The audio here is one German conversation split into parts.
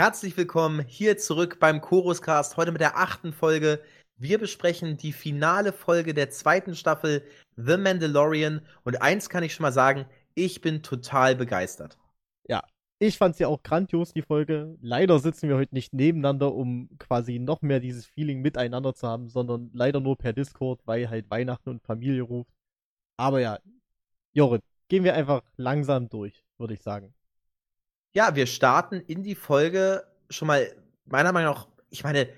Herzlich willkommen hier zurück beim Choruscast, heute mit der achten Folge. Wir besprechen die finale Folge der zweiten Staffel The Mandalorian und eins kann ich schon mal sagen, ich bin total begeistert. Ja, ich fand sie auch grandios, die Folge. Leider sitzen wir heute nicht nebeneinander, um quasi noch mehr dieses Feeling miteinander zu haben, sondern leider nur per Discord, weil halt Weihnachten und Familie ruft. Aber ja, Jorrit, gehen wir einfach langsam durch, würde ich sagen. Ja, wir starten in die Folge schon mal, meiner Meinung nach, ich meine,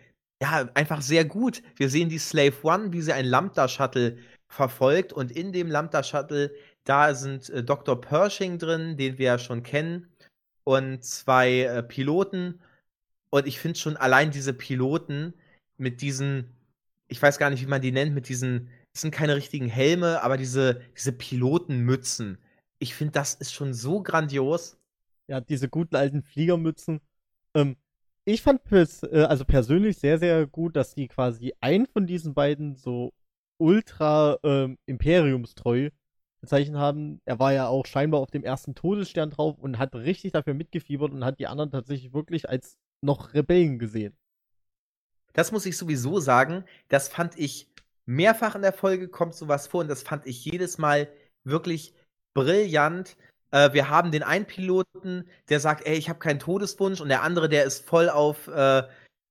ja, einfach sehr gut. Wir sehen die Slave One, wie sie ein Lambda-Shuttle verfolgt und in dem Lambda-Shuttle, da sind äh, Dr. Pershing drin, den wir ja schon kennen, und zwei äh, Piloten. Und ich finde schon allein diese Piloten mit diesen, ich weiß gar nicht, wie man die nennt, mit diesen, das sind keine richtigen Helme, aber diese, diese Pilotenmützen. Ich finde, das ist schon so grandios ja, diese guten alten Fliegermützen. Ähm, ich fand pers äh, also persönlich sehr, sehr gut, dass die quasi einen von diesen beiden so ultra ähm, imperiumstreu bezeichnet haben. Er war ja auch scheinbar auf dem ersten Todesstern drauf und hat richtig dafür mitgefiebert und hat die anderen tatsächlich wirklich als noch Rebellen gesehen. Das muss ich sowieso sagen. Das fand ich mehrfach in der Folge kommt sowas vor und das fand ich jedes Mal wirklich brillant, äh, wir haben den einen Piloten, der sagt, ey, ich habe keinen Todeswunsch, und der andere, der ist voll auf äh,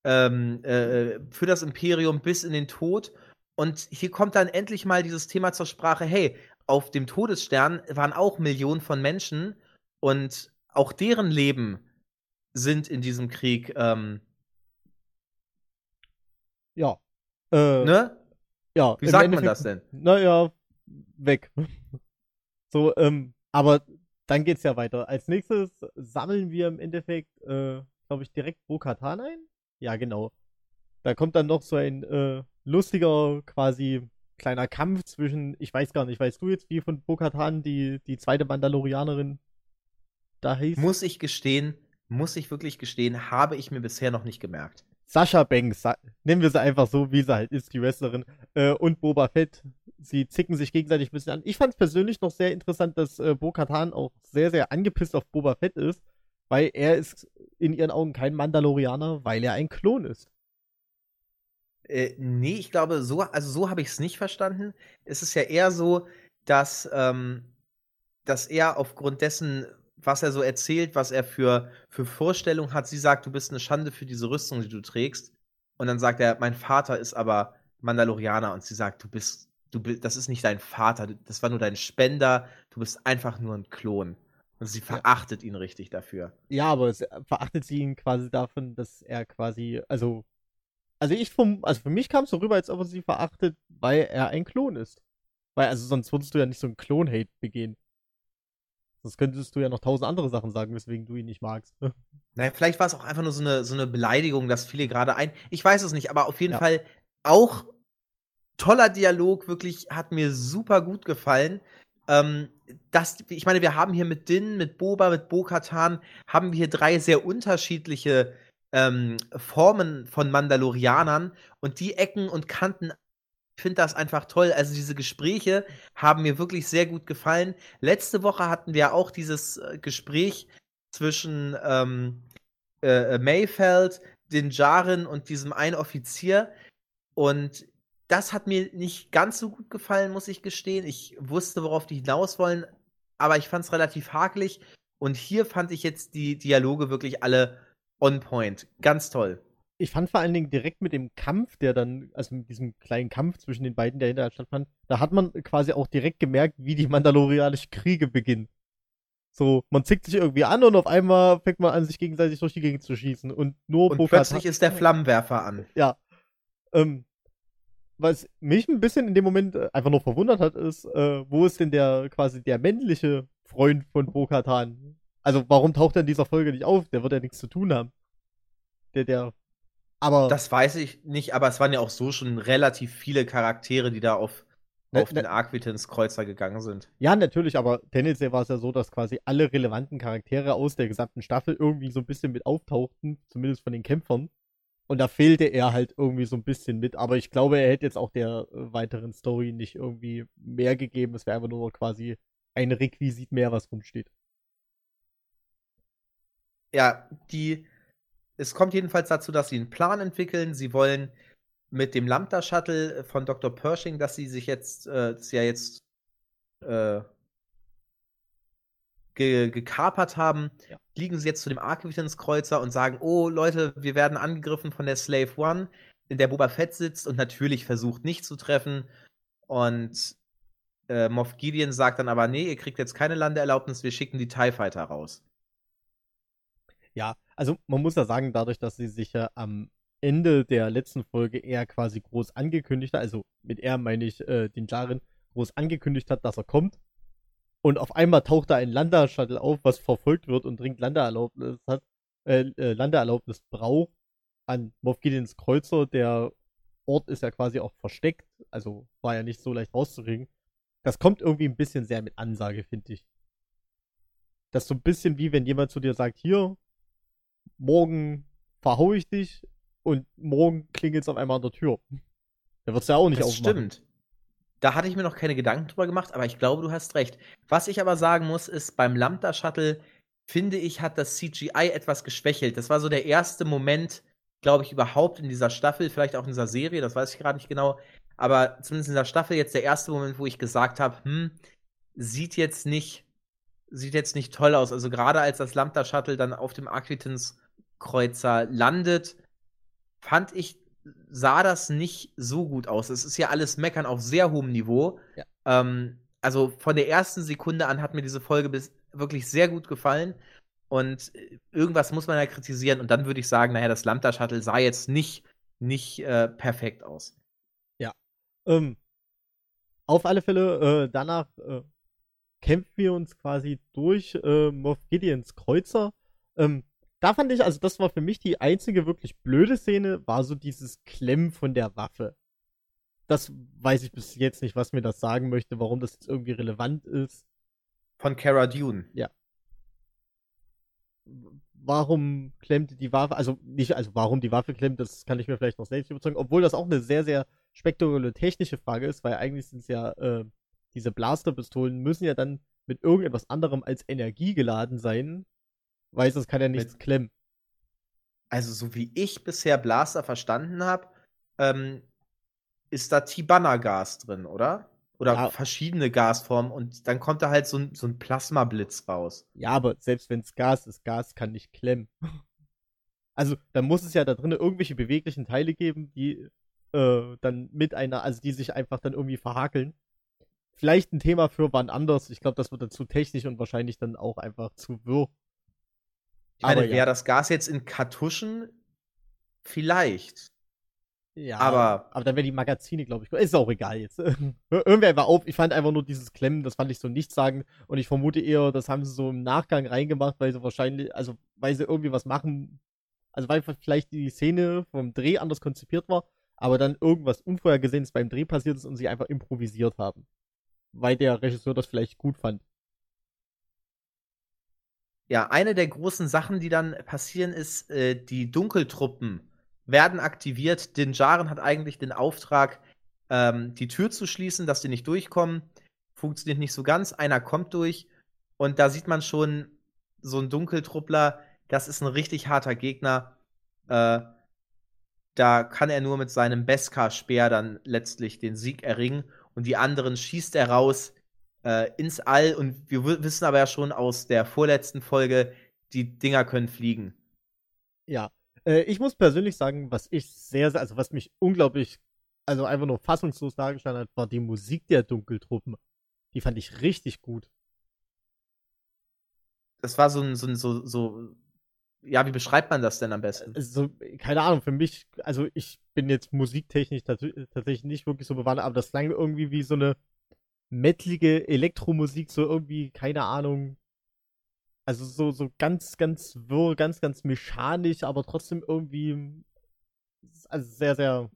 ähm, äh, für das Imperium bis in den Tod. Und hier kommt dann endlich mal dieses Thema zur Sprache, hey, auf dem Todesstern waren auch Millionen von Menschen und auch deren Leben sind in diesem Krieg. Ähm, ja. Äh, ne? Ja. Wie sagt man das denn? Naja, weg. so, ähm, aber dann geht's ja weiter. Als nächstes sammeln wir im Endeffekt, äh, glaube ich, direkt Bo-Katan ein. Ja, genau. Da kommt dann noch so ein äh, lustiger, quasi kleiner Kampf zwischen, ich weiß gar nicht, weißt du jetzt, wie von Bo-Katan die, die zweite Mandalorianerin da hieß? Muss ich gestehen, muss ich wirklich gestehen, habe ich mir bisher noch nicht gemerkt. Sascha Banks, nennen wir sie einfach so, wie sie halt ist, die Wrestlerin, äh, und Boba Fett. Sie zicken sich gegenseitig ein bisschen an. Ich fand es persönlich noch sehr interessant, dass äh, Bo-Katan auch sehr, sehr angepisst auf Boba Fett ist, weil er ist in ihren Augen kein Mandalorianer, weil er ein Klon ist. Äh, nee, ich glaube, so, also so habe ich es nicht verstanden. Es ist ja eher so, dass, ähm, dass er aufgrund dessen, was er so erzählt, was er für, für Vorstellungen hat. Sie sagt, du bist eine Schande für diese Rüstung, die du trägst. Und dann sagt er, mein Vater ist aber Mandalorianer. Und sie sagt, du bist, du bist, das ist nicht dein Vater, das war nur dein Spender, du bist einfach nur ein Klon. Und sie verachtet ja. ihn richtig dafür. Ja, aber es verachtet sie ihn quasi davon, dass er quasi, also, also ich vom, also für mich kam es so rüber, als ob er sie verachtet, weil er ein Klon ist. Weil, also sonst würdest du ja nicht so einen Klon-Hate begehen. Sonst könntest du ja noch tausend andere Sachen sagen, weswegen du ihn nicht magst. Naja, vielleicht war es auch einfach nur so eine, so eine Beleidigung, dass viele gerade ein. Ich weiß es nicht, aber auf jeden ja. Fall auch toller Dialog, wirklich hat mir super gut gefallen. Ähm, das, ich meine, wir haben hier mit Din, mit Boba, mit Bo-Katan, haben wir hier drei sehr unterschiedliche ähm, Formen von Mandalorianern und die Ecken und Kanten finde das einfach toll. Also diese Gespräche haben mir wirklich sehr gut gefallen. Letzte Woche hatten wir auch dieses äh, Gespräch zwischen ähm, äh, Mayfeld, den Jaren und diesem einen Offizier. Und das hat mir nicht ganz so gut gefallen, muss ich gestehen. Ich wusste, worauf die hinaus wollen, aber ich fand es relativ hakelig. Und hier fand ich jetzt die Dialoge wirklich alle on point. Ganz toll ich fand vor allen Dingen direkt mit dem Kampf, der dann, also mit diesem kleinen Kampf zwischen den beiden, der hinterher stattfand, da hat man quasi auch direkt gemerkt, wie die Mandalorianischen Kriege beginnen. So, man zickt sich irgendwie an und auf einmal fängt man an, sich gegenseitig durch die Gegend zu schießen. Und nur Und plötzlich ist der Flammenwerfer an. Ja. Ähm, was mich ein bisschen in dem Moment äh, einfach nur verwundert hat, ist, äh, wo ist denn der quasi der männliche Freund von Bo-Katan? Also warum taucht er in dieser Folge nicht auf? Der wird ja nichts zu tun haben. Der, der aber das weiß ich nicht, aber es waren ja auch so schon relativ viele Charaktere, die da auf, ne, auf ne, den Arquitens-Kreuzer gegangen sind. Ja, natürlich, aber tendenziell war es ja so, dass quasi alle relevanten Charaktere aus der gesamten Staffel irgendwie so ein bisschen mit auftauchten, zumindest von den Kämpfern. Und da fehlte er halt irgendwie so ein bisschen mit, aber ich glaube, er hätte jetzt auch der äh, weiteren Story nicht irgendwie mehr gegeben. Es wäre einfach nur quasi ein Requisit mehr, was rumsteht. Ja, die es kommt jedenfalls dazu, dass sie einen Plan entwickeln. Sie wollen mit dem Lambda-Shuttle von Dr. Pershing, dass sie sich jetzt, äh, das ja jetzt äh, ge gekapert haben, ja. fliegen sie jetzt zu dem Arquitans-Kreuzer und sagen, oh Leute, wir werden angegriffen von der Slave One, in der Boba Fett sitzt und natürlich versucht nicht zu treffen. Und äh, Moff Gideon sagt dann aber, nee, ihr kriegt jetzt keine Landeerlaubnis, wir schicken die TIE Fighter raus. Ja, also man muss ja sagen, dadurch, dass sie sich ja am Ende der letzten Folge eher quasi groß angekündigt hat, also mit er meine ich äh, den Jaren, groß angekündigt hat, dass er kommt. Und auf einmal taucht da ein Landeershuttle auf, was verfolgt wird und dringend Landeerlaubnis hat, äh, äh, Landeerlaubnis braucht an Moff Gideons Kreuzer. Der Ort ist ja quasi auch versteckt, also war ja nicht so leicht rauszukriegen. Das kommt irgendwie ein bisschen sehr mit Ansage, finde ich. Das ist so ein bisschen wie wenn jemand zu dir sagt, hier, morgen verhau ich dich und morgen klingelt es auf einmal an der Tür. Da wird es ja auch nicht das aufmachen. Stimmt. Da hatte ich mir noch keine Gedanken drüber gemacht, aber ich glaube, du hast recht. Was ich aber sagen muss, ist, beim Lambda-Shuttle, finde ich, hat das CGI etwas geschwächelt. Das war so der erste Moment, glaube ich, überhaupt in dieser Staffel, vielleicht auch in dieser Serie, das weiß ich gerade nicht genau, aber zumindest in dieser Staffel jetzt der erste Moment, wo ich gesagt habe, hm, sieht jetzt nicht, sieht jetzt nicht toll aus. Also gerade als das Lambda-Shuttle dann auf dem Aquitans-Kreuzer landet, fand ich sah das nicht so gut aus. Es ist ja alles Meckern auf sehr hohem Niveau. Ja. Ähm, also von der ersten Sekunde an hat mir diese Folge bis wirklich sehr gut gefallen. Und äh, irgendwas muss man ja kritisieren. Und dann würde ich sagen, naja, das Lambda-Shuttle sah jetzt nicht, nicht äh, perfekt aus. Ja. Ähm, auf alle Fälle, äh, danach äh, kämpfen wir uns quasi durch äh, Moff Gideons Kreuzer. Ähm, da fand ich, also das war für mich die einzige wirklich blöde Szene, war so dieses Klemmen von der Waffe. Das weiß ich bis jetzt nicht, was mir das sagen möchte, warum das jetzt irgendwie relevant ist. Von Cara Dune. Ja. Warum klemmt die Waffe, also nicht, also warum die Waffe klemmt, das kann ich mir vielleicht noch selbst überzeugen, obwohl das auch eine sehr, sehr spektakuläre technische Frage ist, weil eigentlich sind es ja, äh, diese Blasterpistolen müssen ja dann mit irgendetwas anderem als Energie geladen sein, Weiß, es kann ja nichts Mit, klemmen. Also, so wie ich bisher Blaster verstanden habe, ähm, ist da Tibanna-Gas drin, oder? Oder ja. verschiedene Gasformen und dann kommt da halt so ein, so ein Plasmablitz raus. Ja, aber selbst wenn es Gas ist, Gas kann nicht klemmen. Also, dann muss es ja da drin irgendwelche beweglichen Teile geben, die äh, dann mit einer, also die sich einfach dann irgendwie verhakeln. Vielleicht ein Thema für wann anders. Ich glaube, das wird dann zu technisch und wahrscheinlich dann auch einfach zu wirr. Ich meine, wäre ja. das Gas jetzt in Kartuschen? Vielleicht. Ja, aber, aber dann wären die Magazine, glaube ich. Ist auch egal jetzt. Irgendwie einfach auf. Ich fand einfach nur dieses Klemmen, das fand ich so nicht sagen. Und ich vermute eher, das haben sie so im Nachgang reingemacht, weil sie wahrscheinlich, also weil sie irgendwie was machen. Also weil vielleicht die Szene vom Dreh anders konzipiert war, aber dann irgendwas Unvorhergesehenes beim Dreh passiert ist und sie einfach improvisiert haben. Weil der Regisseur das vielleicht gut fand ja, eine der großen Sachen, die dann passieren, ist, äh, die Dunkeltruppen werden aktiviert. Din Djarin hat eigentlich den Auftrag, ähm, die Tür zu schließen, dass die nicht durchkommen. Funktioniert nicht so ganz. Einer kommt durch und da sieht man schon so ein Dunkeltruppler. Das ist ein richtig harter Gegner. Äh, da kann er nur mit seinem Beskar-Speer dann letztlich den Sieg erringen und die anderen schießt er raus äh, ins All und wir wissen aber ja schon aus der vorletzten Folge, die Dinger können fliegen. Ja, äh, ich muss persönlich sagen, was ich sehr, also was mich unglaublich, also einfach nur fassungslos dargestellt hat, war die Musik der Dunkeltruppen. Die fand ich richtig gut. Das war so ein, so ein, so, so, ja, wie beschreibt man das denn am besten? Also, keine Ahnung, für mich, also ich bin jetzt musiktechnisch tatsächlich nicht wirklich so bewandert, aber das klang irgendwie wie so eine metalige Elektromusik, so irgendwie, keine Ahnung. Also so, so ganz, ganz wirr, ganz, ganz mechanisch, aber trotzdem irgendwie. Also sehr, sehr,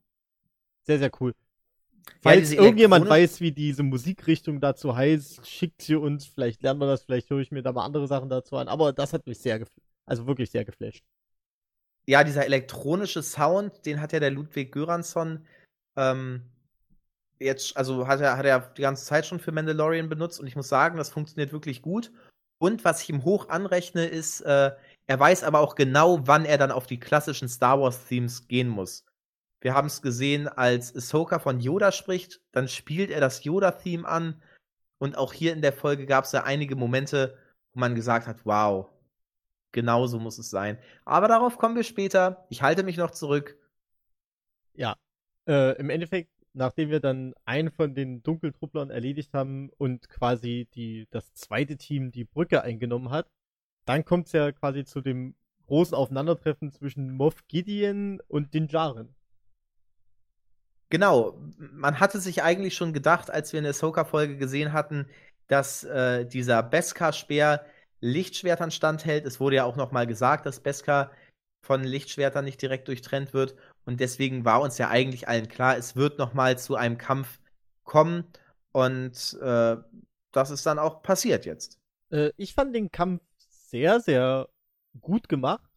sehr, sehr cool. Falls ja, irgendjemand weiß, wie diese Musikrichtung dazu heißt, schickt sie uns. Vielleicht lernen wir das, vielleicht höre ich mir da mal andere Sachen dazu an. Aber das hat mich sehr, also wirklich sehr geflasht. Ja, dieser elektronische Sound, den hat ja der Ludwig Göransson ähm, jetzt, also hat er, hat er die ganze Zeit schon für Mandalorian benutzt und ich muss sagen, das funktioniert wirklich gut. Und was ich ihm hoch anrechne, ist, äh, Er weiß aber auch genau, wann er dann auf die klassischen Star Wars-Themes gehen muss. Wir haben es gesehen, als Ahsoka von Yoda spricht, dann spielt er das Yoda-Theme an. Und auch hier in der Folge gab es ja einige Momente, wo man gesagt hat, wow, genau so muss es sein. Aber darauf kommen wir später. Ich halte mich noch zurück. Ja, äh, im Endeffekt, nachdem wir dann einen von den Dunkeltrupplern erledigt haben und quasi die, das zweite Team die Brücke eingenommen hat, dann kommt es ja quasi zu dem großen Aufeinandertreffen zwischen Moff Gideon und den Jaren. Genau, man hatte sich eigentlich schon gedacht, als wir in der Ahsoka-Folge gesehen hatten, dass äh, dieser Beskar-Speer Lichtschwertern standhält. Es wurde ja auch noch mal gesagt, dass Beskar von Lichtschwertern nicht direkt durchtrennt wird. Und deswegen war uns ja eigentlich allen klar, es wird noch mal zu einem Kampf kommen. Und äh, das ist dann auch passiert jetzt. Äh, ich fand den Kampf sehr, sehr gut gemacht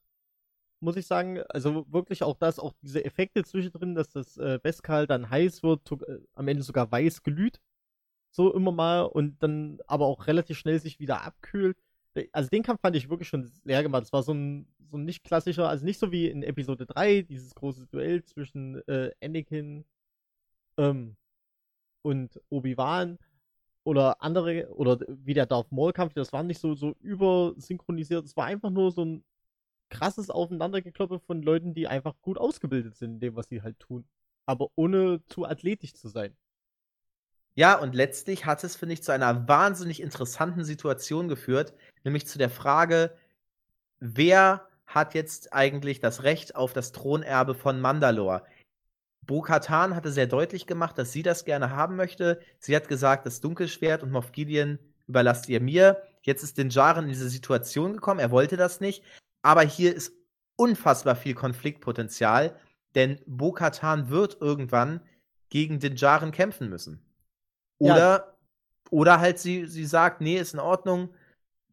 muss ich sagen. Also wirklich auch das, auch diese Effekte zwischendrin, dass das äh, Beskal dann heiß wird, äh, am Ende sogar weiß glüht. So immer mal und dann aber auch relativ schnell sich wieder abkühlt. Also den Kampf fand ich wirklich schon leer gemacht. Es war so ein, so ein nicht klassischer, also nicht so wie in Episode 3, dieses große Duell zwischen äh, Anakin ähm, und Obi-Wan oder andere, oder wie der Darth Maul-Kampf, das war nicht so, so übersynchronisiert. Es war einfach nur so ein krasses Aufeinandergekloppe von Leuten, die einfach gut ausgebildet sind in dem, was sie halt tun. Aber ohne zu athletisch zu sein. Ja, und letztlich hat es, finde ich, zu einer wahnsinnig interessanten Situation geführt, nämlich zu der Frage, wer hat jetzt eigentlich das Recht auf das Thronerbe von Mandalore? Bo-Katan hatte sehr deutlich gemacht, dass sie das gerne haben möchte. Sie hat gesagt, das Dunkelschwert und Moff Gideon überlasst ihr mir. Jetzt ist den Jaren in diese Situation gekommen. Er wollte das nicht. Aber hier ist unfassbar viel Konfliktpotenzial, denn Bo-Katan wird irgendwann gegen den Jaren kämpfen müssen. Oder, ja. oder halt sie, sie sagt, nee, ist in Ordnung,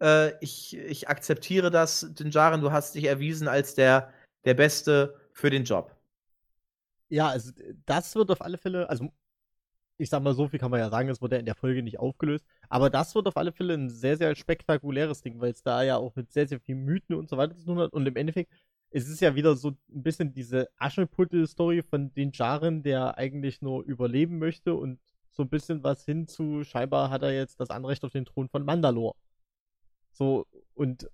äh, ich, ich akzeptiere das, den Jaren, du hast dich erwiesen als der, der Beste für den Job. Ja, also das wird auf alle Fälle, also ich sag mal, so viel kann man ja sagen, es wurde ja in der Folge nicht aufgelöst. Aber das wird auf alle Fälle ein sehr, sehr spektakuläres Ding, weil es da ja auch mit sehr, sehr vielen Mythen und so weiter zu tun hat. Und im Endeffekt es ist ja wieder so ein bisschen diese Ascheputtel-Story von den Jaren, der eigentlich nur überleben möchte und so ein bisschen was hinzu, scheinbar hat er jetzt das Anrecht auf den Thron von Mandalore. So, und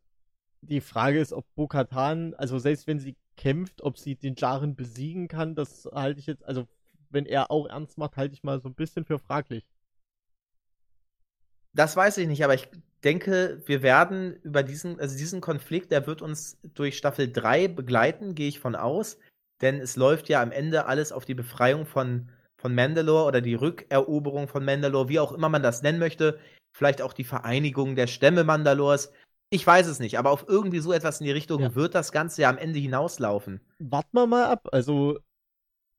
die Frage ist, ob Bo-Katan, also selbst wenn sie kämpft, ob sie den Jaren besiegen kann, das halte ich jetzt, also wenn er auch ernst macht, halte ich mal so ein bisschen für fraglich. Das weiß ich nicht, aber ich denke, wir werden über diesen, also diesen Konflikt, der wird uns durch Staffel 3 begleiten, gehe ich von aus. Denn es läuft ja am Ende alles auf die Befreiung von, von Mandalore oder die Rückeroberung von Mandalore, wie auch immer man das nennen möchte. Vielleicht auch die Vereinigung der Stämme Mandalores. Ich weiß es nicht, aber auf irgendwie so etwas in die Richtung ja. wird das Ganze ja am Ende hinauslaufen. Warten wir mal ab. Also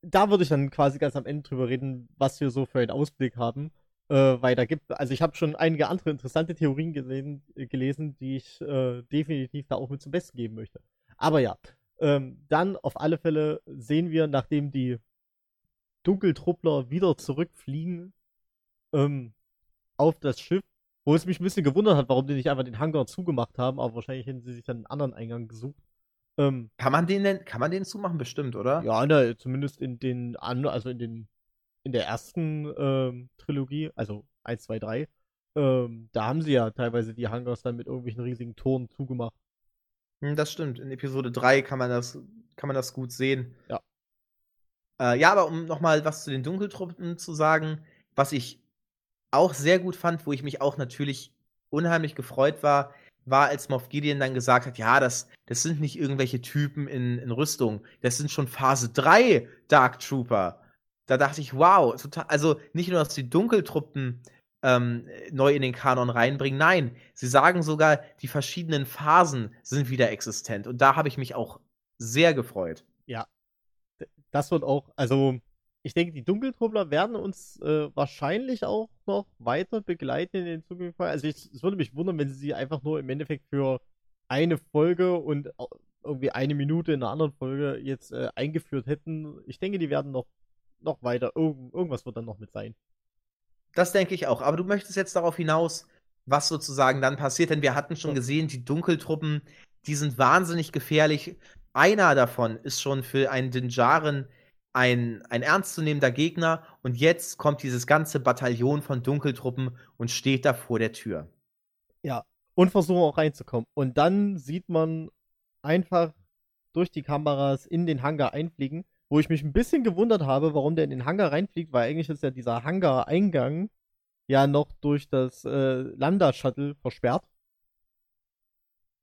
da würde ich dann quasi ganz am Ende drüber reden, was wir so für einen Ausblick haben. Äh, weil da gibt, also ich habe schon einige andere interessante Theorien gesehen, äh, gelesen, die ich äh, definitiv da auch mit zum Besten geben möchte. Aber ja, ähm, dann auf alle Fälle sehen wir, nachdem die Dunkeltruppler wieder zurückfliegen ähm, auf das Schiff, wo es mich ein bisschen gewundert hat, warum die nicht einfach den Hangar zugemacht haben, aber wahrscheinlich hätten sie sich dann einen anderen Eingang gesucht. Ähm, kann man den denn, kann man den zumachen bestimmt, oder? Ja, ne, zumindest in den also in den in der ersten ähm, Trilogie, also 1, 2, 3, ähm, da haben sie ja teilweise die Hangars dann mit irgendwelchen riesigen Toren zugemacht. Hm, das stimmt. In Episode 3 kann man das, kann man das gut sehen. Ja. Äh, ja, aber um nochmal was zu den Dunkeltruppen zu sagen, was ich auch sehr gut fand, wo ich mich auch natürlich unheimlich gefreut war, war, als Moff Gideon dann gesagt hat, ja, das, das sind nicht irgendwelche Typen in, in Rüstung, das sind schon Phase 3 Dark Trooper. Da dachte ich, wow, total, also nicht nur, dass die Dunkeltruppen ähm, neu in den Kanon reinbringen, nein, sie sagen sogar, die verschiedenen Phasen sind wieder existent. Und da habe ich mich auch sehr gefreut. Ja, das wird auch, also ich denke, die Dunkeltruppler werden uns äh, wahrscheinlich auch noch weiter begleiten in den Zukunft. Also ich, es würde mich wundern, wenn sie sie einfach nur im Endeffekt für eine Folge und irgendwie eine Minute in einer anderen Folge jetzt äh, eingeführt hätten. Ich denke, die werden noch, noch weiter. Irgend, irgendwas wird dann noch mit sein. Das denke ich auch. Aber du möchtest jetzt darauf hinaus, was sozusagen dann passiert, denn wir hatten schon gesehen, die Dunkeltruppen, die sind wahnsinnig gefährlich. Einer davon ist schon für einen Dinjaren ein, ein ernstzunehmender Gegner und jetzt kommt dieses ganze Bataillon von Dunkeltruppen und steht da vor der Tür. Ja, und versuchen auch reinzukommen. Und dann sieht man einfach durch die Kameras in den Hangar einfliegen, wo ich mich ein bisschen gewundert habe, warum der in den Hangar reinfliegt, weil eigentlich ist ja dieser Hangar-Eingang ja noch durch das äh, Lambda-Shuttle versperrt.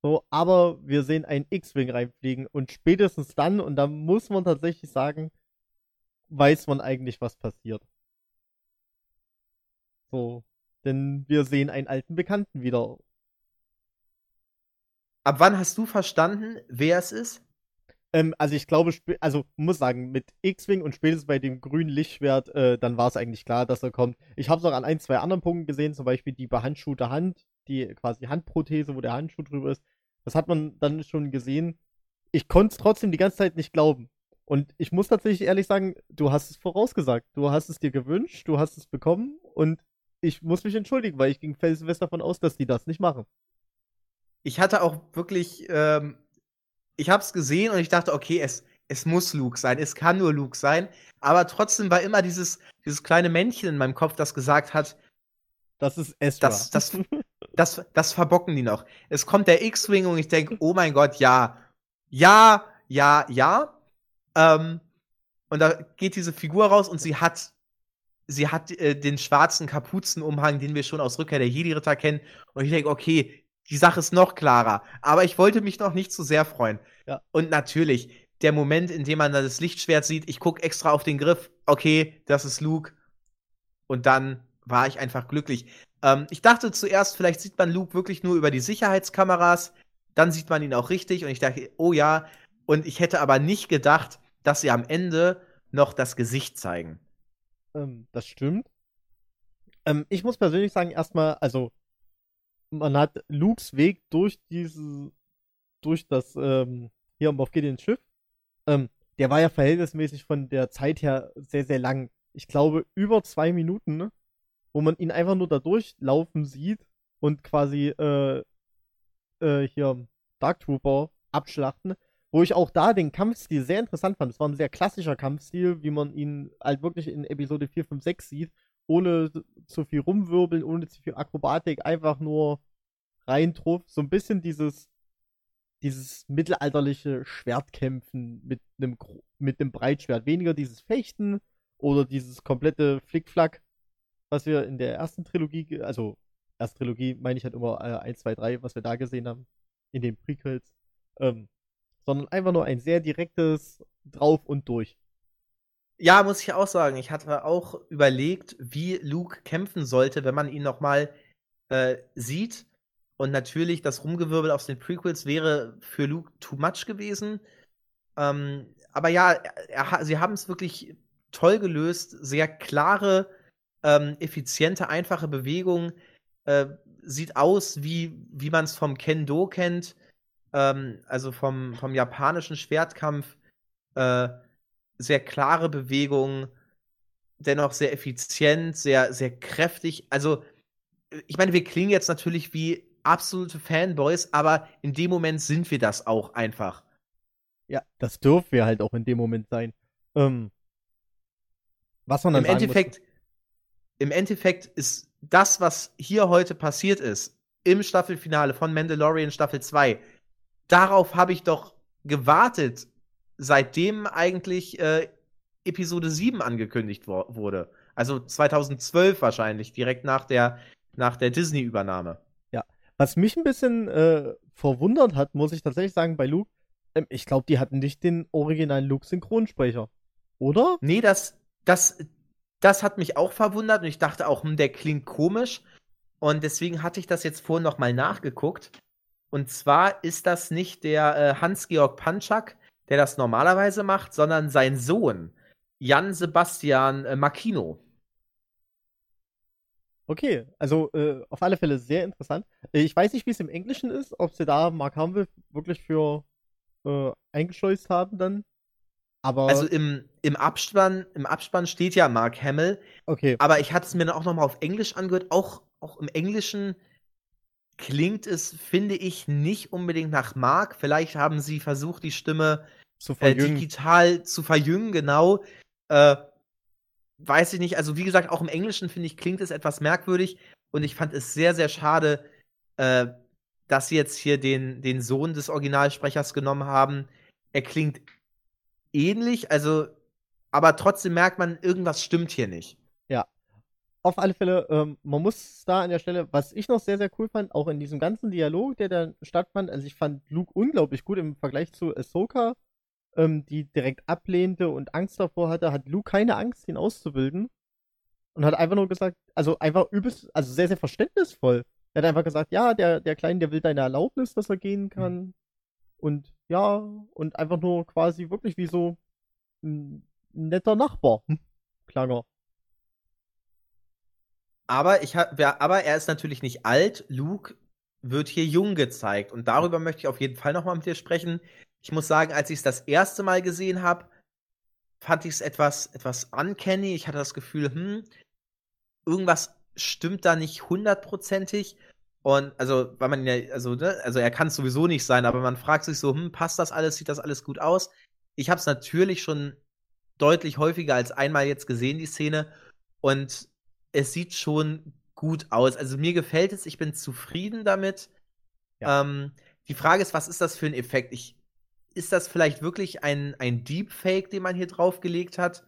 So, aber wir sehen einen X-Wing reinfliegen und spätestens dann, und da muss man tatsächlich sagen, weiß man eigentlich, was passiert. So, denn wir sehen einen alten Bekannten wieder. Ab wann hast du verstanden, wer es ist? Ähm, also ich glaube, also muss sagen, mit X-Wing und spätestens bei dem grünen Lichtschwert, äh, dann war es eigentlich klar, dass er kommt. Ich habe es auch an ein, zwei anderen Punkten gesehen, zum Beispiel die behandschuhte Hand, die quasi Handprothese, wo der Handschuh drüber ist. Das hat man dann schon gesehen. Ich konnte es trotzdem die ganze Zeit nicht glauben. Und ich muss tatsächlich ehrlich sagen, du hast es vorausgesagt. Du hast es dir gewünscht, du hast es bekommen und ich muss mich entschuldigen, weil ich ging felsenfest davon aus, dass die das nicht machen. Ich hatte auch wirklich ähm, ich habe es gesehen und ich dachte, okay, es, es muss Luke sein, es kann nur Luke sein. Aber trotzdem war immer dieses, dieses kleine Männchen in meinem Kopf, das gesagt hat, das ist Ezra. Das, das, das, das verbocken die noch. Es kommt der X-Wing und ich denke, oh mein Gott, ja. Ja, ja, ja. Ähm, und da geht diese Figur raus und sie hat, sie hat äh, den schwarzen Kapuzenumhang, den wir schon aus Rückkehr der Jedi-Ritter kennen. Und ich denke, okay, die Sache ist noch klarer. Aber ich wollte mich noch nicht zu sehr freuen. Ja. Und natürlich, der Moment, in dem man das Lichtschwert sieht, ich gucke extra auf den Griff, okay, das ist Luke. Und dann war ich einfach glücklich. Ähm, ich dachte zuerst, vielleicht sieht man Luke wirklich nur über die Sicherheitskameras. Dann sieht man ihn auch richtig. Und ich dachte, oh ja. Und ich hätte aber nicht gedacht, dass sie am Ende noch das Gesicht zeigen. Ähm, das stimmt. Ähm, ich muss persönlich sagen, erstmal, also man hat Lukes Weg durch diese, durch das, ähm, hier auf Gideons Schiff, ähm, der war ja verhältnismäßig von der Zeit her sehr, sehr lang. Ich glaube, über zwei Minuten, ne? wo man ihn einfach nur da durchlaufen sieht und quasi, äh, äh, hier Dark Trooper abschlachten, wo ich auch da den Kampfstil sehr interessant fand. Es war ein sehr klassischer Kampfstil, wie man ihn halt wirklich in Episode 4, 5, 6 sieht ohne zu viel rumwirbeln, ohne zu viel Akrobatik, einfach nur reintruff. So ein bisschen dieses, dieses mittelalterliche Schwertkämpfen mit einem, mit einem Breitschwert. Weniger dieses Fechten oder dieses komplette Flickflack, was wir in der ersten Trilogie, also erste Trilogie meine ich halt immer äh, 1, 2, 3, was wir da gesehen haben, in den Prequels, ähm, sondern einfach nur ein sehr direktes drauf und durch. Ja, muss ich auch sagen. Ich hatte auch überlegt, wie Luke kämpfen sollte, wenn man ihn noch mal äh, sieht. Und natürlich, das Rumgewirbel aus den Prequels wäre für Luke too much gewesen. Ähm, aber ja, er, sie haben es wirklich toll gelöst. Sehr klare, ähm, effiziente, einfache Bewegung. Äh, sieht aus, wie, wie man es vom Kendo kennt. Ähm, also vom, vom japanischen Schwertkampf. Äh, sehr klare Bewegung, dennoch sehr effizient, sehr, sehr kräftig. Also, ich meine, wir klingen jetzt natürlich wie absolute Fanboys, aber in dem Moment sind wir das auch einfach. Ja, das dürfen wir halt auch in dem Moment sein. Ähm, was man dann Im Endeffekt, muss. im Endeffekt ist das, was hier heute passiert ist, im Staffelfinale von Mandalorian Staffel 2, darauf habe ich doch gewartet seitdem eigentlich äh, Episode 7 angekündigt wurde. Also 2012 wahrscheinlich, direkt nach der, nach der Disney-Übernahme. Ja, was mich ein bisschen äh, verwundert hat, muss ich tatsächlich sagen, bei Luke, ähm, ich glaube, die hatten nicht den originalen Luke-Synchronsprecher, oder? Nee, das, das, das hat mich auch verwundert und ich dachte auch, hm, der klingt komisch. Und deswegen hatte ich das jetzt vorhin noch mal nachgeguckt. Und zwar ist das nicht der äh, Hans-Georg Panchak, der das normalerweise macht, sondern sein Sohn, Jan Sebastian äh, Makino. Okay, also äh, auf alle Fälle sehr interessant. Äh, ich weiß nicht, wie es im Englischen ist, ob sie da Mark Hamill wirklich für äh, eingeschleust haben dann. Aber also im, im, Abspann, im Abspann steht ja Mark Hamill. Okay. Aber ich hatte es mir dann auch nochmal auf Englisch angehört. Auch, auch im Englischen klingt es, finde ich, nicht unbedingt nach Mark. Vielleicht haben sie versucht, die Stimme äh, digital zu verjüngen, genau. Äh, weiß ich nicht. Also, wie gesagt, auch im Englischen, finde ich, klingt es etwas merkwürdig. Und ich fand es sehr, sehr schade, äh, dass sie jetzt hier den, den Sohn des Originalsprechers genommen haben. Er klingt ähnlich, also, aber trotzdem merkt man, irgendwas stimmt hier nicht. Auf alle Fälle, ähm, man muss da an der Stelle, was ich noch sehr, sehr cool fand, auch in diesem ganzen Dialog, der da stattfand, also ich fand Luke unglaublich gut im Vergleich zu Ahsoka, ähm, die direkt ablehnte und Angst davor hatte, hat Luke keine Angst, ihn auszubilden. Und hat einfach nur gesagt, also einfach übelst, also sehr, sehr verständnisvoll. Er hat einfach gesagt, ja, der, der Kleine, der will deine Erlaubnis, dass er gehen kann. Und ja, und einfach nur quasi wirklich wie so ein netter Nachbar. Hm, Klang er. Aber, ich hab, wer, aber er ist natürlich nicht alt. Luke wird hier jung gezeigt. Und darüber möchte ich auf jeden Fall nochmal mit dir sprechen. Ich muss sagen, als ich es das erste Mal gesehen habe, fand ich es etwas, etwas uncanny. Ich hatte das Gefühl, hm, irgendwas stimmt da nicht hundertprozentig. Und also, weil man ja, also, ne, also er kann es sowieso nicht sein, aber man fragt sich so, hm, passt das alles, sieht das alles gut aus? Ich habe es natürlich schon deutlich häufiger als einmal jetzt gesehen, die Szene. Und es sieht schon gut aus. Also mir gefällt es, ich bin zufrieden damit. Ja. Ähm, die Frage ist, was ist das für ein Effekt? Ich, ist das vielleicht wirklich ein, ein Deepfake, den man hier draufgelegt hat?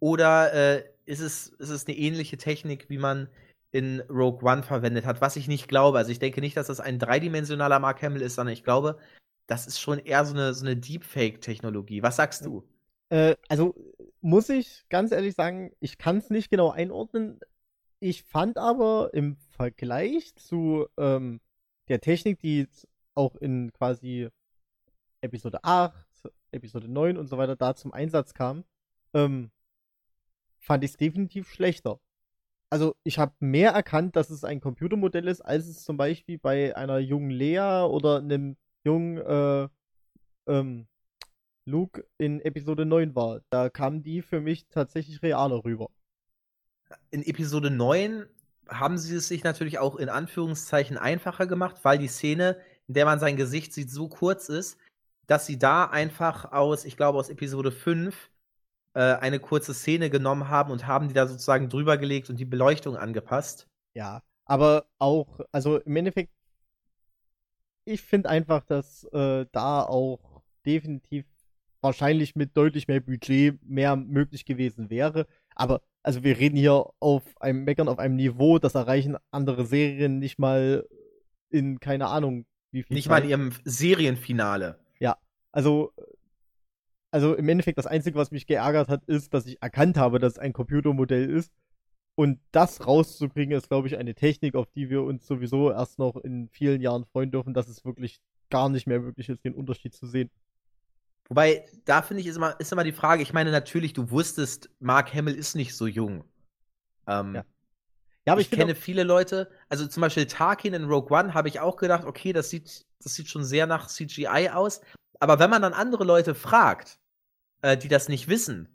Oder äh, ist, es, ist es eine ähnliche Technik, wie man in Rogue One verwendet hat? Was ich nicht glaube. Also ich denke nicht, dass das ein dreidimensionaler Mark Hamill ist, sondern ich glaube, das ist schon eher so eine, so eine Deepfake-Technologie. Was sagst du? Äh, also muss ich ganz ehrlich sagen, ich kann es nicht genau einordnen. Ich fand aber im Vergleich zu ähm, der Technik, die auch in quasi Episode 8, Episode 9 und so weiter da zum Einsatz kam, ähm, fand ich es definitiv schlechter. Also ich habe mehr erkannt, dass es ein Computermodell ist, als es zum Beispiel bei einer jungen Lea oder einem jungen äh, ähm, Luke in Episode 9 war. Da kamen die für mich tatsächlich realer rüber. in Episode 9 haben sie es sich natürlich auch in Anführungszeichen einfacher gemacht, weil die Szene, in der man sein Gesicht sieht, so kurz ist, dass sie da einfach aus, ich glaube, aus Episode 5 äh, eine kurze Szene genommen haben und haben die da sozusagen drüber gelegt und die Beleuchtung angepasst. Ja, aber auch, also im Endeffekt, ich finde einfach, dass äh, da auch definitiv wahrscheinlich mit deutlich mehr Budget mehr möglich gewesen wäre. Aber also wir reden hier auf einem Meckern auf einem Niveau, das erreichen andere Serien nicht mal in keine Ahnung wie viel Nicht mal in Zeit. ihrem Serienfinale. Also also im Endeffekt das Einzige, was mich geärgert hat, ist, dass ich erkannt habe, dass es ein Computermodell ist. Und das rauszukriegen, ist, glaube ich, eine Technik, auf die wir uns sowieso erst noch in vielen Jahren freuen dürfen, dass es wirklich gar nicht mehr möglich ist, den Unterschied zu sehen. Wobei, da finde ich, ist immer, ist immer die Frage, ich meine, natürlich, du wusstest, Mark Hamill ist nicht so jung. Ähm, Ja. Ja, aber ich, ich, kenne viele Leute, also zum Beispiel Tarkin in Rogue One habe ich auch gedacht, okay, das sieht, das sieht schon sehr nach CGI aus. Aber wenn man dann andere Leute fragt, äh, die das nicht wissen,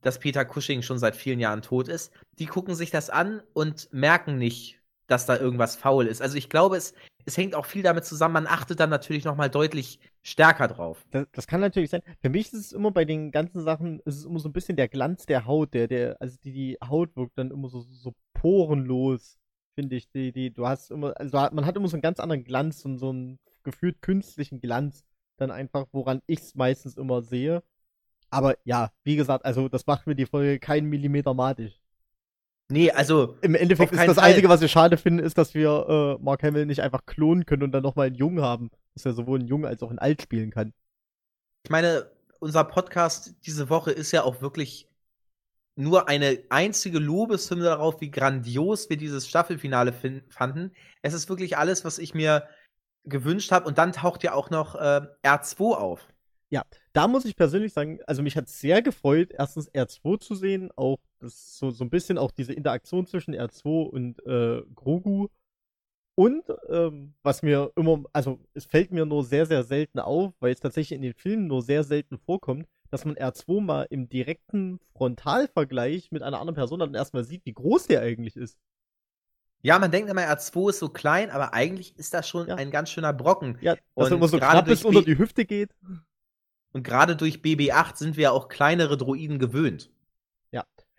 dass Peter Cushing schon seit vielen Jahren tot ist, die gucken sich das an und merken nicht, dass da irgendwas faul ist. Also ich glaube, es, es hängt auch viel damit zusammen, man achtet dann natürlich noch mal deutlich stärker drauf. Das, das kann natürlich sein. Für mich ist es immer bei den ganzen Sachen, ist es immer so ein bisschen der Glanz der Haut, der, der, also die, die Haut wirkt dann immer so, so porenlos, finde ich. Die, die, du hast immer, also man hat immer so einen ganz anderen Glanz und so einen gefühlt künstlichen Glanz dann einfach, woran ich es meistens immer sehe. Aber ja, wie gesagt, also das macht mir die Folge keinen Millimeter matig. Nee, also Im Endeffekt ist das Fall. Einzige, was wir schade finden, ist, dass wir äh, Mark Hamill nicht einfach klonen können und dann nochmal einen Jungen haben, dass er sowohl einen Jungen als auch einen Alt spielen kann. ich meine, unser Podcast diese Woche ist ja auch wirklich nur eine einzige Lobeshymne darauf, wie grandios wir dieses Staffelfinale fin- fanden. Es ist wirklich alles, was ich mir gewünscht habe. Und dann taucht ja auch noch äh, R2 auf. Da muss ich persönlich sagen, also mich hat sehr gefreut, erstens R2 zu sehen, auch das so, so ein bisschen auch diese Interaktion zwischen R2 und äh, Grogu. Und ähm, was mir immer, also es fällt mir nur sehr, sehr selten auf, weil es tatsächlich in den Filmen nur sehr selten vorkommt, dass man R2 mal im direkten Frontalvergleich mit einer anderen Person dann erstmal sieht, wie groß der eigentlich ist. Ja, man denkt immer, R2 ist so klein, aber eigentlich ist das schon ja. ein ganz schöner Brocken. Ja, dass er immer so knapp bis unter die Hüfte geht. Und gerade durch BB8 sind wir ja auch kleinere Droiden gewöhnt.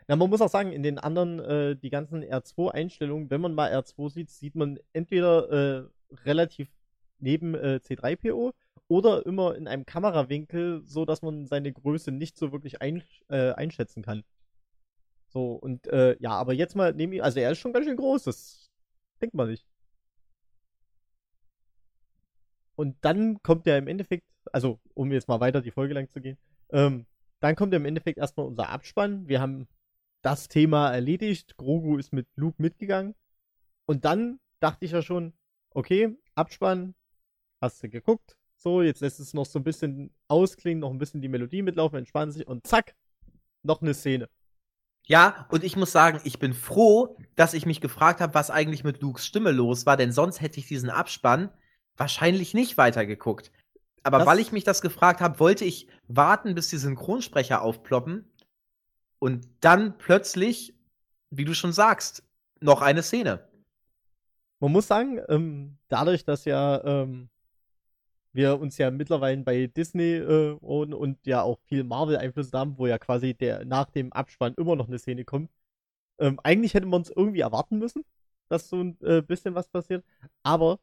Na, man muss auch sagen, in den anderen, äh, die ganzen R2-Einstellungen, wenn man mal R2 sieht, sieht man entweder äh, relativ neben äh, C3PO oder immer in einem Kamerawinkel, so dass man seine Größe nicht so wirklich ein, äh, einschätzen kann. So, und äh, ja, aber jetzt mal neben ihm, also er ist schon ganz schön groß, das denkt man nicht. Und dann kommt ja im Endeffekt, also um jetzt mal weiter die Folge lang zu gehen, ähm, dann kommt ja im Endeffekt erstmal unser Abspann. Wir haben das Thema erledigt. Grogu ist mit Luke mitgegangen. Und dann dachte ich ja schon, okay, Abspann, hast du geguckt, so, jetzt lässt es noch so ein bisschen ausklingen, noch ein bisschen die Melodie mitlaufen, entspannen sich und zack, noch eine Szene. Ja, und ich muss sagen, ich bin froh, dass ich mich gefragt habe, was eigentlich mit Lukes Stimme los war, denn sonst hätte ich diesen Abspann wahrscheinlich nicht weitergeguckt. Aber das weil ich mich das gefragt habe, wollte ich warten, bis die Synchronsprecher aufploppen und dann plötzlich, wie du schon sagst, noch eine Szene. Man muss sagen, ähm, dadurch, dass ja ähm, wir uns ja mittlerweile bei Disney äh, und, ja auch viel Marvel-Einfluss haben, wo ja quasi der nach dem Abspann immer noch eine Szene kommt. Ähm, eigentlich hätte man es irgendwie erwarten müssen, dass so ein äh, bisschen was passiert. Aber,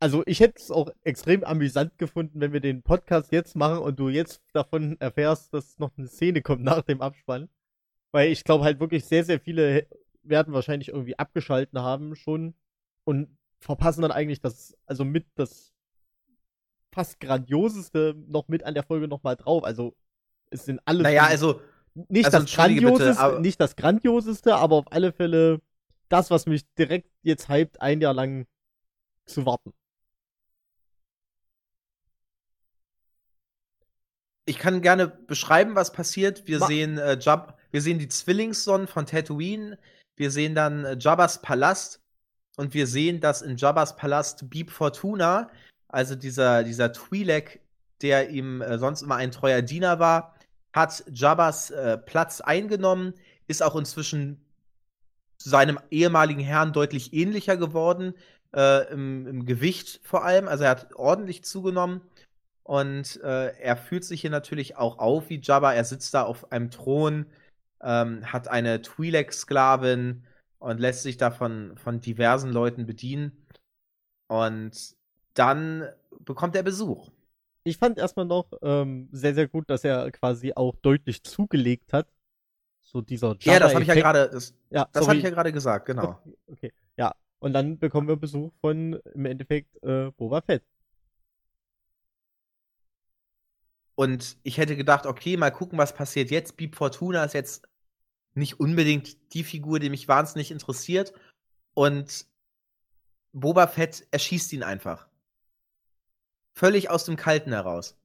also ich hätte es auch extrem amüsant gefunden, wenn wir den Podcast jetzt machen und du jetzt davon erfährst, dass noch eine Szene kommt nach dem Abspann. Weil ich glaube halt wirklich sehr, sehr viele werden wahrscheinlich irgendwie abgeschalten haben schon und verpassen dann eigentlich das, also mit das fast grandioseste noch mit an der Folge nochmal drauf. Also es sind alles. Naja, also nicht also das grandioseste, bitte, nicht das grandioseste, aber auf alle Fälle das, was mich direkt jetzt hypt, ein Jahr lang zu warten. Ich kann gerne beschreiben, was passiert. Wir Ma sehen äh, Jab wir sehen die Zwillingssonnen von Tatooine. Wir sehen dann äh, Jabbas Palast und wir sehen, dass in Jabbas Palast Beep Fortuna also dieser, dieser Twi'lek, der ihm äh, sonst immer ein treuer Diener war, hat Jabbas äh, Platz eingenommen, ist auch inzwischen seinem ehemaligen Herrn deutlich ähnlicher geworden, äh, im, im, Gewicht vor allem. Also er hat ordentlich zugenommen und äh, er fühlt sich hier natürlich auch auf wie Jabba. Er sitzt da auf einem Thron, ähm, hat eine Twi'lek-Sklavin und lässt sich da von, von diversen Leuten bedienen. Und dann bekommt er Besuch. Ich fand erstmal noch ähm, sehr, sehr gut, dass er quasi auch deutlich zugelegt hat. So dieser Java Ja, das habe ich ja gerade, das, ja, das ich ja gerade gesagt, genau. Okay, okay, ja. Und dann bekommen wir Besuch von im Endeffekt äh, Boba Fett. Und ich hätte gedacht, okay, mal gucken, was passiert jetzt. Beep Fortuna ist jetzt nicht unbedingt die Figur, die mich wahnsinnig interessiert. Und Boba Fett erschießt ihn einfach. Völlig aus dem Kalten heraus.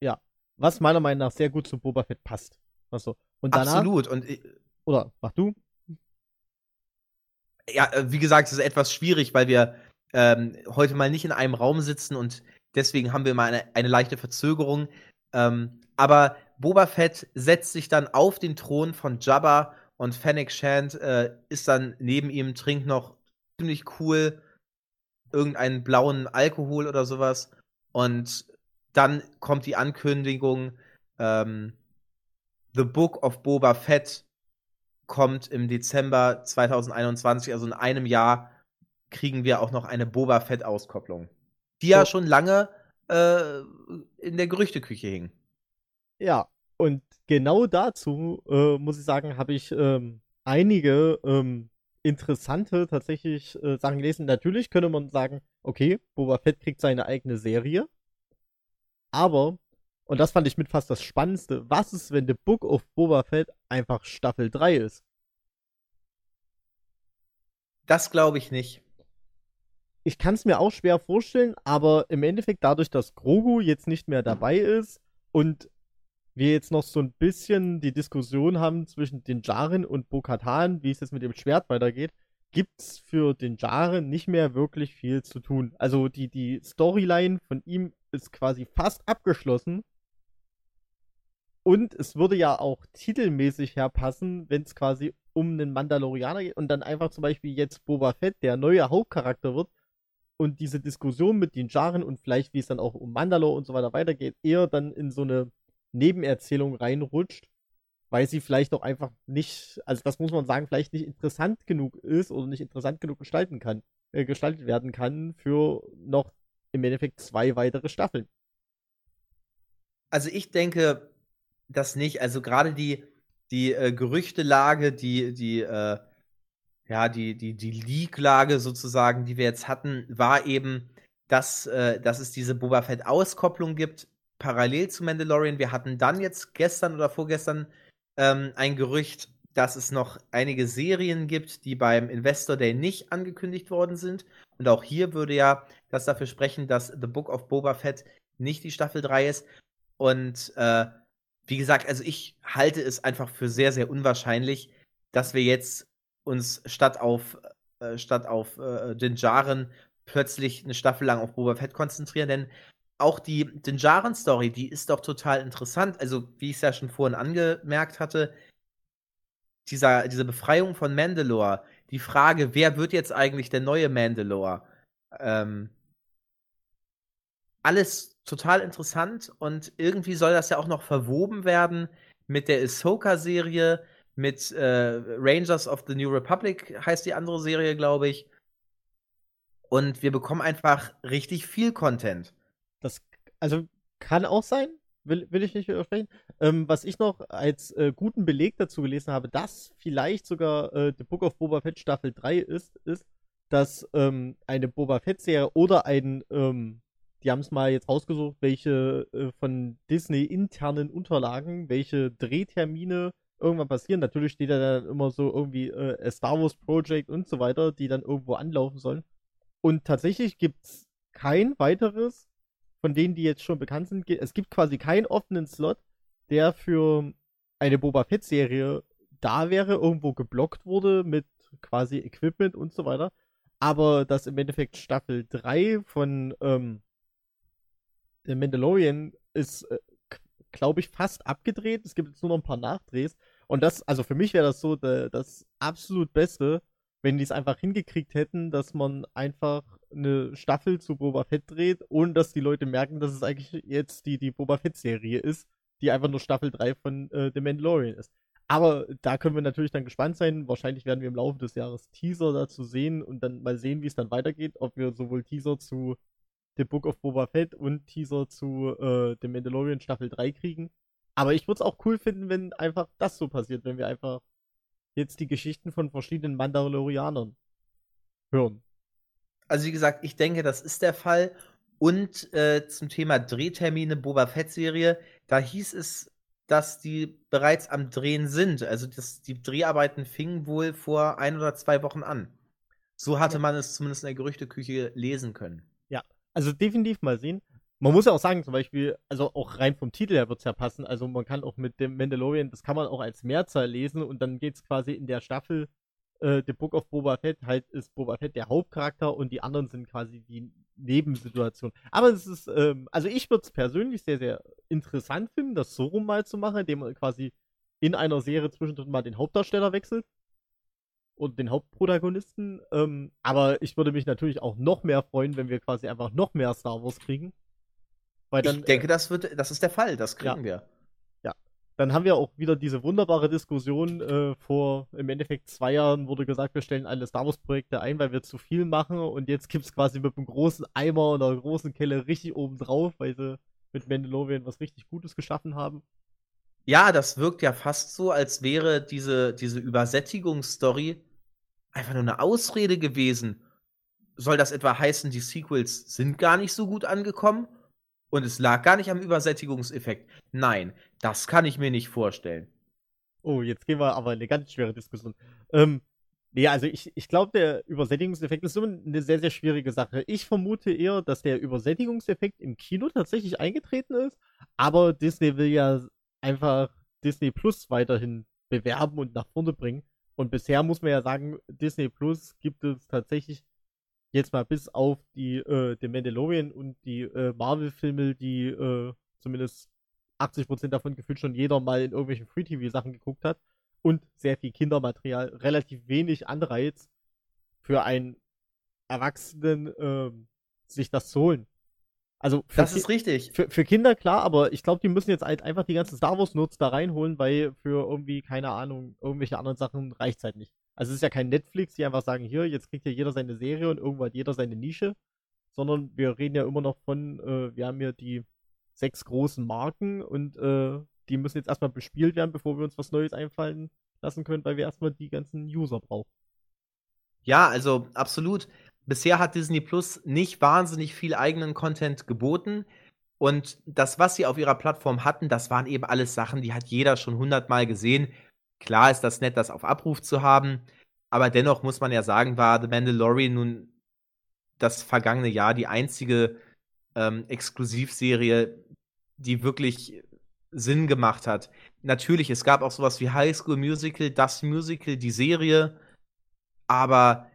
Ja, was meiner Meinung nach sehr gut zu Boba Fett passt. Also, und danach, Absolut. Und oder mach du? Ja, äh, wie gesagt, es ist etwas schwierig, weil wir ähm, heute mal nicht in einem Raum sitzen und deswegen haben wir mal eine, eine leichte Verzögerung. Ähm, aber Boba Fett setzt sich dann auf den Thron von Jabba und Fennec Shand äh, ist dann neben ihm, trinkt noch ziemlich cool irgendeinen blauen Alkohol oder sowas und dann kommt die Ankündigung, ähm, The Book of Boba Fett kommt im Dezember 2021, also in einem Jahr, kriegen wir auch noch eine Boba Fett-Auskopplung. Die ja schon lange äh, in der Gerüchteküche hing. Ja, und genau dazu, äh, muss ich sagen, habe ich ähm, einige ähm, interessante tatsächlich äh, Sachen gelesen. Natürlich könnte man sagen, okay, Boba Fett kriegt seine eigene Serie. Aber, und das fand ich mit fast das Spannendste, was ist, wenn The Book of Boba Fett einfach Staffel 3 ist? Das glaube ich nicht. Ich kann es mir auch schwer vorstellen, aber im Endeffekt dadurch, dass Grogu jetzt nicht mehr dabei ist und wir jetzt noch so ein bisschen die Diskussion haben zwischen den Jaren und Bo-Katan, wie es jetzt mit dem Schwert weitergeht, gibt es für den Jaren nicht mehr wirklich viel zu tun. Also die, die Storyline von ihm ist quasi fast abgeschlossen. Und es würde ja auch titelmäßig herpassen, wenn es quasi um einen Mandalorianer geht und dann einfach zum Beispiel jetzt Boba Fett der neue Hauptcharakter wird und diese Diskussion mit den Jaren und vielleicht wie es dann auch um Mandalore und so weiter weitergeht, eher dann in so eine Nebenerzählung reinrutscht, weil sie vielleicht auch einfach nicht, also das muss man sagen, vielleicht nicht interessant genug ist oder nicht interessant genug gestalten kann, äh, gestaltet werden kann für noch im Endeffekt zwei weitere Staffeln. Also ich denke das nicht. Also gerade die, die äh, Gerüchtelage, die, die, äh, ja, die, die, die Leak-Lage sozusagen, die wir jetzt hatten, war eben, dass, äh, dass es diese Boba Fett-Auskopplung gibt, parallel zu Mandalorian. Wir hatten dann jetzt gestern oder vorgestern ähm, ein Gerücht, dass es noch einige Serien gibt, die beim Investor Day nicht angekündigt worden sind. Und auch hier würde ja das dafür sprechen, dass The Book of Boba Fett nicht die Staffel 3 ist. Und äh, wie gesagt, also ich halte es einfach für sehr, sehr unwahrscheinlich, dass wir jetzt uns statt auf, äh, statt auf äh, den Jaren plötzlich eine Staffel lang auf Boba Fett konzentrieren, denn auch die Dinjaren-Story, die ist doch total interessant. Also, wie ich es ja schon vorhin angemerkt hatte, dieser, diese Befreiung von Mandalore, die Frage, wer wird jetzt eigentlich der neue Mandalore? Ähm, alles total interessant und irgendwie soll das ja auch noch verwoben werden mit der Ahsoka-Serie, mit äh, Rangers of the New Republic heißt die andere Serie, glaube ich. Und wir bekommen einfach richtig viel Content. Das, also kann auch sein, will, will ich nicht widersprechen. Ähm, was ich noch als äh, guten Beleg dazu gelesen habe, dass vielleicht sogar äh, The Book of Boba Fett Staffel 3 ist, ist, dass ähm, eine Boba Fett-Serie oder ein, ähm, die haben es mal jetzt rausgesucht, welche äh, von Disney internen Unterlagen, welche Drehtermine irgendwann passieren. Natürlich steht da dann immer so irgendwie äh, Star Wars Project und so weiter, die dann irgendwo anlaufen sollen. Und tatsächlich gibt es kein weiteres von denen, die jetzt schon bekannt sind, es gibt quasi keinen offenen Slot, der für eine Boba Fett-Serie da wäre, irgendwo geblockt wurde mit quasi Equipment und so weiter. Aber dass im Endeffekt Staffel 3 von ähm, The Mandalorian ist, äh, glaube ich, fast abgedreht. Es gibt jetzt nur noch ein paar Nachdrehs. Und das, also für mich wäre das so de, das absolut Beste, wenn die es einfach hingekriegt hätten, dass man einfach eine Staffel zu Boba Fett dreht, ohne dass die Leute merken, dass es eigentlich jetzt die, die Boba Fett-Serie ist, die einfach nur Staffel 3 von äh, The Mandalorian ist. Aber da können wir natürlich dann gespannt sein. Wahrscheinlich werden wir im Laufe des Jahres Teaser dazu sehen und dann mal sehen, wie es dann weitergeht. Ob wir sowohl Teaser zu The Book of Boba Fett und Teaser zu äh, The Mandalorian Staffel 3 kriegen. Aber ich würde es auch cool finden, wenn einfach das so passiert, wenn wir einfach jetzt die Geschichten von verschiedenen Mandalorianern hören. Also wie gesagt, ich denke, das ist der Fall. Und äh, zum Thema Drehtermine Boba Fett-Serie, da hieß es, dass die bereits am Drehen sind. Also das, die Dreharbeiten fingen wohl vor ein oder zwei Wochen an. So hatte ja. man es zumindest in der Gerüchteküche lesen können. Ja, also definitiv mal sehen. Man muss ja auch sagen, zum Beispiel, also auch rein vom Titel her wird es ja passen. Also man kann auch mit dem Mandalorian, das kann man auch als Mehrzahl lesen und dann geht es quasi in der Staffel äh, The Book of Boba Fett, halt ist Boba Fett der Hauptcharakter und die anderen sind quasi die Nebensituation. Aber es ist, ähm, also ich würde es persönlich sehr, sehr interessant finden, das so rum mal zu machen, indem man quasi in einer Serie zwischendrin mal den Hauptdarsteller wechselt und den Hauptprotagonisten. Ähm, aber ich würde mich natürlich auch noch mehr freuen, wenn wir quasi einfach noch mehr Star Wars kriegen. Weil dann, ich denke, äh, das wird, das ist der Fall, das kriegen ja. wir. Ja. Dann haben wir auch wieder diese wunderbare Diskussion. Äh, vor im Endeffekt zwei Jahren wurde gesagt, wir stellen alle Star Wars-Projekte ein, weil wir zu viel machen. Und jetzt gibt es quasi mit einem großen Eimer und einer großen Kelle richtig oben drauf, weil sie mit Mandalorian was richtig Gutes geschaffen haben. Ja, das wirkt ja fast so, als wäre diese, diese Übersättigungsstory einfach nur eine Ausrede gewesen. Soll das etwa heißen, die Sequels sind gar nicht so gut angekommen? Und es lag gar nicht am Übersättigungseffekt. Nein, das kann ich mir nicht vorstellen. Oh, jetzt gehen wir aber in eine ganz schwere Diskussion. Ähm, nee, also ich, ich glaube, der Übersättigungseffekt ist so eine sehr, sehr schwierige Sache. Ich vermute eher, dass der Übersättigungseffekt im Kino tatsächlich eingetreten ist, aber Disney will ja einfach Disney Plus weiterhin bewerben und nach vorne bringen. Und bisher muss man ja sagen, Disney Plus gibt es tatsächlich jetzt mal bis auf die äh, The Mandalorian und die äh, Marvel-Filme, die äh, zumindest 80% davon gefühlt schon jeder mal in irgendwelchen Free-TV-Sachen geguckt hat, und sehr viel Kindermaterial, relativ wenig Anreiz für einen Erwachsenen, ähm, sich das zu holen. Also das ist richtig. Für, für Kinder klar, aber ich glaube, die müssen jetzt halt einfach die ganzen Star Wars Notes da reinholen, weil für irgendwie, keine Ahnung, irgendwelche anderen Sachen reicht es halt nicht. Also es ist ja kein Netflix, die einfach sagen, hier, jetzt kriegt ja jeder seine Serie und irgendwo hat jeder seine Nische, sondern wir reden ja immer noch von, äh, wir haben hier die sechs großen Marken und äh, die müssen jetzt erstmal bespielt werden, bevor wir uns was Neues einfallen lassen können, weil wir erstmal die ganzen User brauchen. Ja, also absolut bisher hat Disney Plus nicht wahnsinnig viel eigenen Content geboten. Und das, was sie auf ihrer Plattform hatten, das waren eben alles Sachen, die hat jeder schon hundertmal gesehen. Klar ist das nett, das auf Abruf zu haben. Aber dennoch muss man ja sagen, war The Mandalorian nun das vergangene Jahr die einzige ähm, Exklusivserie, die wirklich Sinn gemacht hat. Natürlich, es gab auch sowas wie High School Musical, das Musical, die Serie. Aber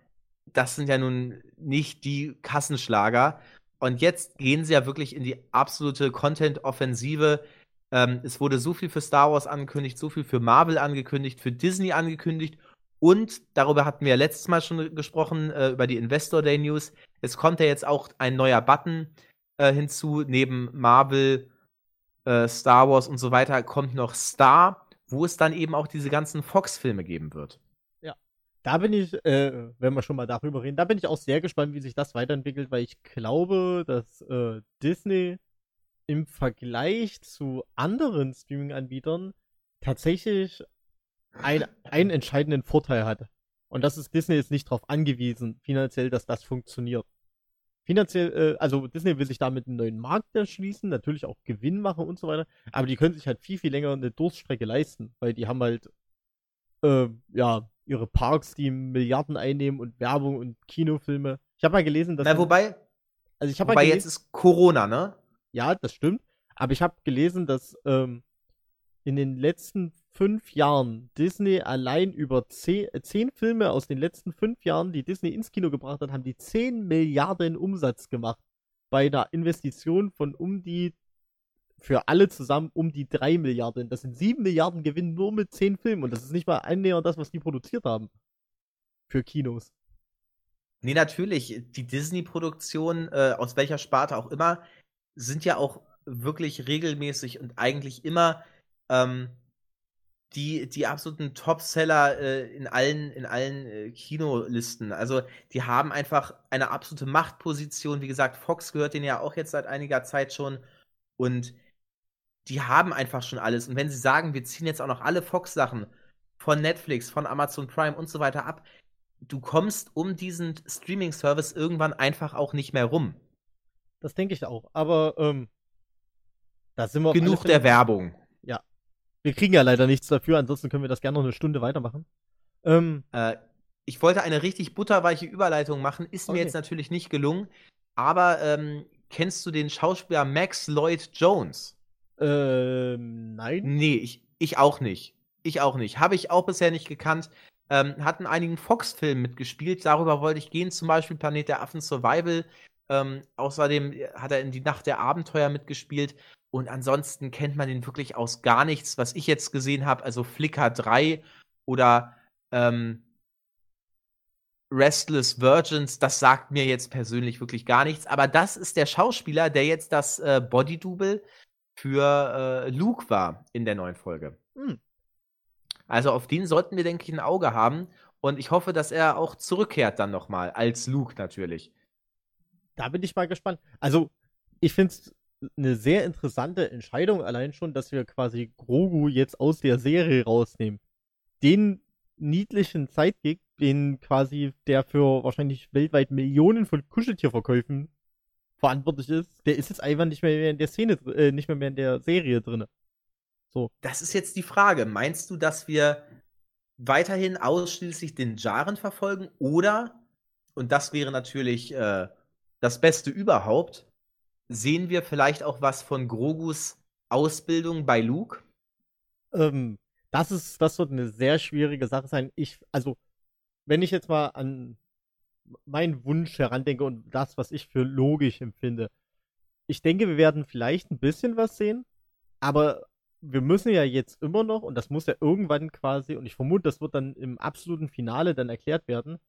das sind ja nun nicht die Kassenschlager. Und jetzt gehen sie ja wirklich in die absolute Content-Offensive. Ähm, es wurde so viel für Star Wars angekündigt, so viel für Marvel angekündigt, für Disney angekündigt. Und darüber hatten wir ja letztes Mal schon gesprochen, äh, über die Investor Day News. Es kommt ja jetzt auch ein neuer Button äh, hinzu. Neben Marvel, äh, Star Wars und so weiter kommt noch Star, wo es dann eben auch diese ganzen Fox-Filme geben wird da bin ich, äh, wenn wir schon mal darüber reden, da bin ich auch sehr gespannt, wie sich das weiterentwickelt, weil ich glaube, dass äh, Disney im Vergleich zu anderen Streaming-Anbietern tatsächlich ein, einen entscheidenden Vorteil hat. Und das ist, Disney ist nicht darauf angewiesen, finanziell, dass das funktioniert. Finanziell, äh, also Disney will sich damit einen neuen Markt erschließen, natürlich auch Gewinn machen und so weiter, aber die können sich halt viel, viel länger eine Durststrecke leisten, weil die haben halt, äh, ja, ihre Parks, die Milliarden einnehmen und Werbung und Kinofilme. Ich habe mal gelesen, dass. Na, wobei. Also ich habe mal gelesen, jetzt ist Corona, ne? Ja, das stimmt. Aber ich habe gelesen, dass ähm, in den letzten fünf Jahren Disney allein über zehn, äh, zehn Filme aus den letzten fünf Jahren, die Disney ins Kino gebracht hat, haben die 10 Milliarden Umsatz gemacht. Bei einer Investition von um die für alle zusammen um die 3 Milliarden. Das sind 7 Milliarden Gewinn nur mit 10 Filmen und das ist nicht mal annähernd das, was die produziert haben. Für Kinos. Nee, natürlich. Die Disney-Produktionen, äh, aus welcher Sparte auch immer, sind ja auch wirklich regelmäßig und eigentlich immer ähm, die, die absoluten Topseller äh, in allen, in allen äh, Kinolisten. Also die haben einfach eine absolute Machtposition. Wie gesagt, Fox gehört denen ja auch jetzt seit einiger Zeit schon. Und die haben einfach schon alles. Und wenn sie sagen, wir ziehen jetzt auch noch alle Fox-Sachen von Netflix, von Amazon Prime und so weiter ab, du kommst um diesen Streaming-Service irgendwann einfach auch nicht mehr rum. Das denke ich auch. Aber ähm, da sind wir genug der Werbung. Ja, wir kriegen ja leider nichts dafür. Ansonsten können wir das gerne noch eine Stunde weitermachen. Ähm, äh, ich wollte eine richtig butterweiche Überleitung machen, ist okay. mir jetzt natürlich nicht gelungen. Aber ähm, kennst du den Schauspieler Max Lloyd Jones? Ähm, nein. Nee, ich, ich auch nicht. Ich auch nicht. Habe ich auch bisher nicht gekannt. Ähm, hat in einigen Fox-Filmen mitgespielt. Darüber wollte ich gehen, zum Beispiel Planet der Affen Survival. Ähm, außerdem hat er in Die Nacht der Abenteuer mitgespielt. Und ansonsten kennt man ihn wirklich aus gar nichts, was ich jetzt gesehen habe. Also Flickr 3 oder ähm, Restless Virgins, das sagt mir jetzt persönlich wirklich gar nichts. Aber das ist der Schauspieler, der jetzt das äh, Body-Double für äh, Luke war in der neuen Folge. Hm. Also auf den sollten wir, denke ich, ein Auge haben. Und ich hoffe, dass er auch zurückkehrt dann nochmal, als Luke natürlich. Da bin ich mal gespannt. Also, ich finde es eine sehr interessante Entscheidung, allein schon, dass wir quasi Grogu jetzt aus der Serie rausnehmen. Den niedlichen Zeitgig, den quasi der für wahrscheinlich weltweit Millionen von Kuscheltierverkäufen verantwortlich ist, der ist jetzt einfach nicht mehr in der Szene, äh, nicht mehr, mehr in der Serie drin. So. Das ist jetzt die Frage. Meinst du, dass wir weiterhin ausschließlich den Jaren verfolgen oder, und das wäre natürlich äh, das Beste überhaupt, sehen wir vielleicht auch was von Grogus Ausbildung bei Luke? Ähm, das ist, das wird eine sehr schwierige Sache sein. Ich, also, wenn ich jetzt mal an meinen Wunsch herandenke und das, was ich für logisch empfinde. Ich denke, wir werden vielleicht ein bisschen was sehen, aber wir müssen ja jetzt immer noch, und das muss ja irgendwann quasi, und ich vermute, das wird dann im absoluten Finale dann erklärt werden,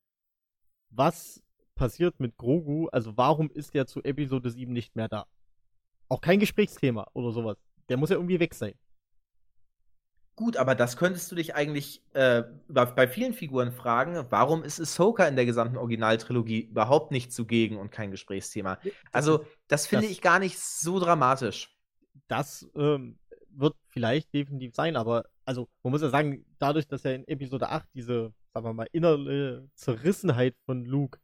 was passiert mit Grogu, also warum ist er zu Episode 7 nicht mehr da? Auch kein Gesprächsthema oder sowas. Der muss ja irgendwie weg sein. Gut, aber das könntest du dich eigentlich äh, bei vielen Figuren fragen. Warum ist Ahsoka in der gesamten Originaltrilogie überhaupt nicht zugegen und kein Gesprächsthema? Also, das finde ich gar nicht so dramatisch. Das ähm, wird vielleicht definitiv sein, aber also man muss ja sagen, dadurch, dass er in Episode 8 diese, sagen wir mal, innere Zerrissenheit von Luke,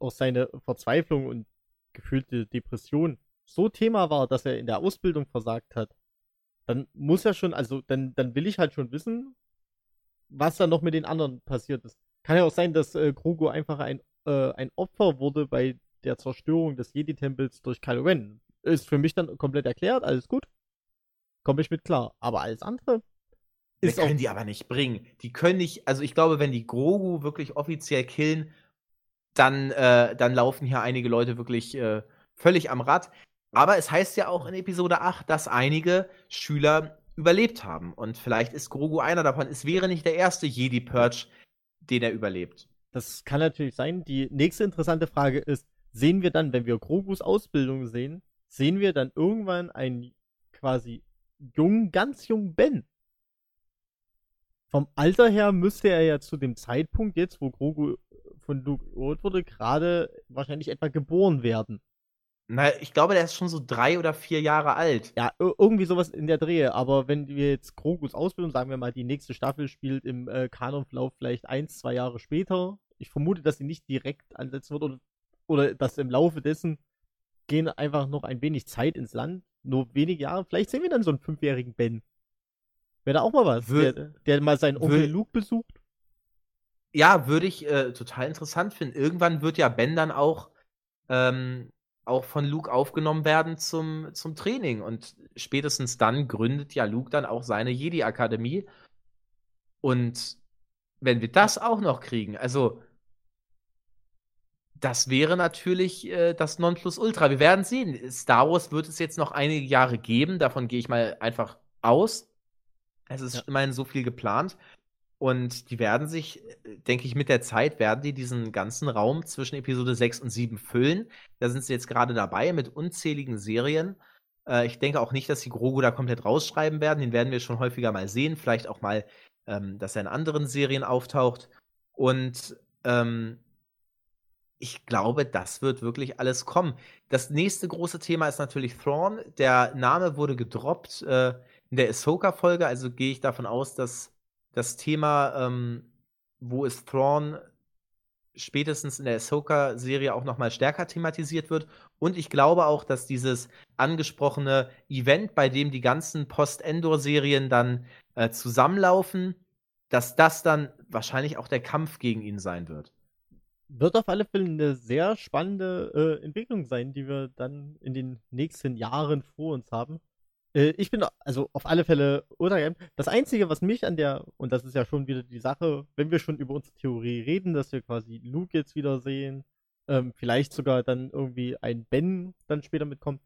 auch seine Verzweiflung und gefühlte Depression so Thema war, dass er in der Ausbildung versagt hat, dann muss er schon, also dann, dann will ich halt schon wissen, was da noch mit den anderen passiert ist. Kann ja auch sein, dass äh, Grogu einfach ein, äh, ein Opfer wurde bei der Zerstörung des Jedi-Tempels durch Kylo Ren. Ist für mich dann komplett erklärt, alles gut. Komme ich mit klar. Aber alles andere ist. Das können die aber nicht bringen. Die können nicht, also ich glaube, wenn die Grogu wirklich offiziell killen, dann, äh, dann laufen hier einige Leute wirklich äh, völlig am Rad. Aber es heißt ja auch in Episode 8, dass einige Schüler überlebt haben. Und vielleicht ist Grogu einer davon. Es wäre nicht der erste Jedi-Purge, den er überlebt. Das kann natürlich sein. Die nächste interessante Frage ist, sehen wir dann, wenn wir Grogus Ausbildung sehen, sehen wir dann irgendwann einen quasi jungen, ganz jungen Ben? Vom Alter her müsste er ja zu dem Zeitpunkt jetzt, wo Grogu von Luke geholt wurde, gerade wahrscheinlich etwa geboren werden. Na, ich glaube, der ist schon so drei oder vier Jahre alt. Ja, irgendwie sowas in der Drehe. Aber wenn wir jetzt Krogus Ausbildung, sagen wir mal, die nächste Staffel spielt im äh, Kanonverlauf vielleicht eins, zwei Jahre später. Ich vermute, dass sie nicht direkt ansetzen wird oder, oder dass im Laufe dessen gehen einfach noch ein wenig Zeit ins Land. Nur wenige Jahre. Vielleicht sehen wir dann so einen fünfjährigen Ben. Wäre da auch mal was, Wür der, der, mal seinen Onkel Luke besucht. Ja, würde ich äh, total interessant finden. Irgendwann wird ja Ben dann auch ähm, auch von Luke aufgenommen werden zum, zum Training. Und spätestens dann gründet ja Luke dann auch seine Jedi-Akademie. Und wenn wir das auch noch kriegen, also das wäre natürlich äh, das Nonplusultra. Wir werden sehen. Star Wars wird es jetzt noch einige Jahre geben, davon gehe ich mal einfach aus. Es ist ja. immerhin so viel geplant. Und die werden sich, denke ich, mit der Zeit werden die diesen ganzen Raum zwischen Episode 6 und 7 füllen. Da sind sie jetzt gerade dabei mit unzähligen Serien. Äh, ich denke auch nicht, dass sie Grogu da komplett rausschreiben werden. Den werden wir schon häufiger mal sehen. Vielleicht auch mal, ähm, dass er in anderen Serien auftaucht. Und ähm, ich glaube, das wird wirklich alles kommen. Das nächste große Thema ist natürlich Thrawn. Der Name wurde gedroppt äh, in der Ahsoka-Folge, also gehe ich davon aus, dass das Thema, ähm, wo es Thrawn spätestens in der Ahsoka-Serie auch noch mal stärker thematisiert wird. Und ich glaube auch, dass dieses angesprochene Event, bei dem die ganzen Post-Endor-Serien dann äh, zusammenlaufen, dass das dann wahrscheinlich auch der Kampf gegen ihn sein wird. Wird auf alle Fälle eine sehr spannende äh, Entwicklung sein, die wir dann in den nächsten Jahren vor uns haben. Äh, ich bin also auf alle Fälle untergegangen. Das Einzige, was mich an der, und das ist ja schon wieder die Sache, wenn wir schon über unsere Theorie reden, dass wir quasi Luke jetzt wieder sehen, ähm, vielleicht sogar dann irgendwie ein Ben dann später mitkommt.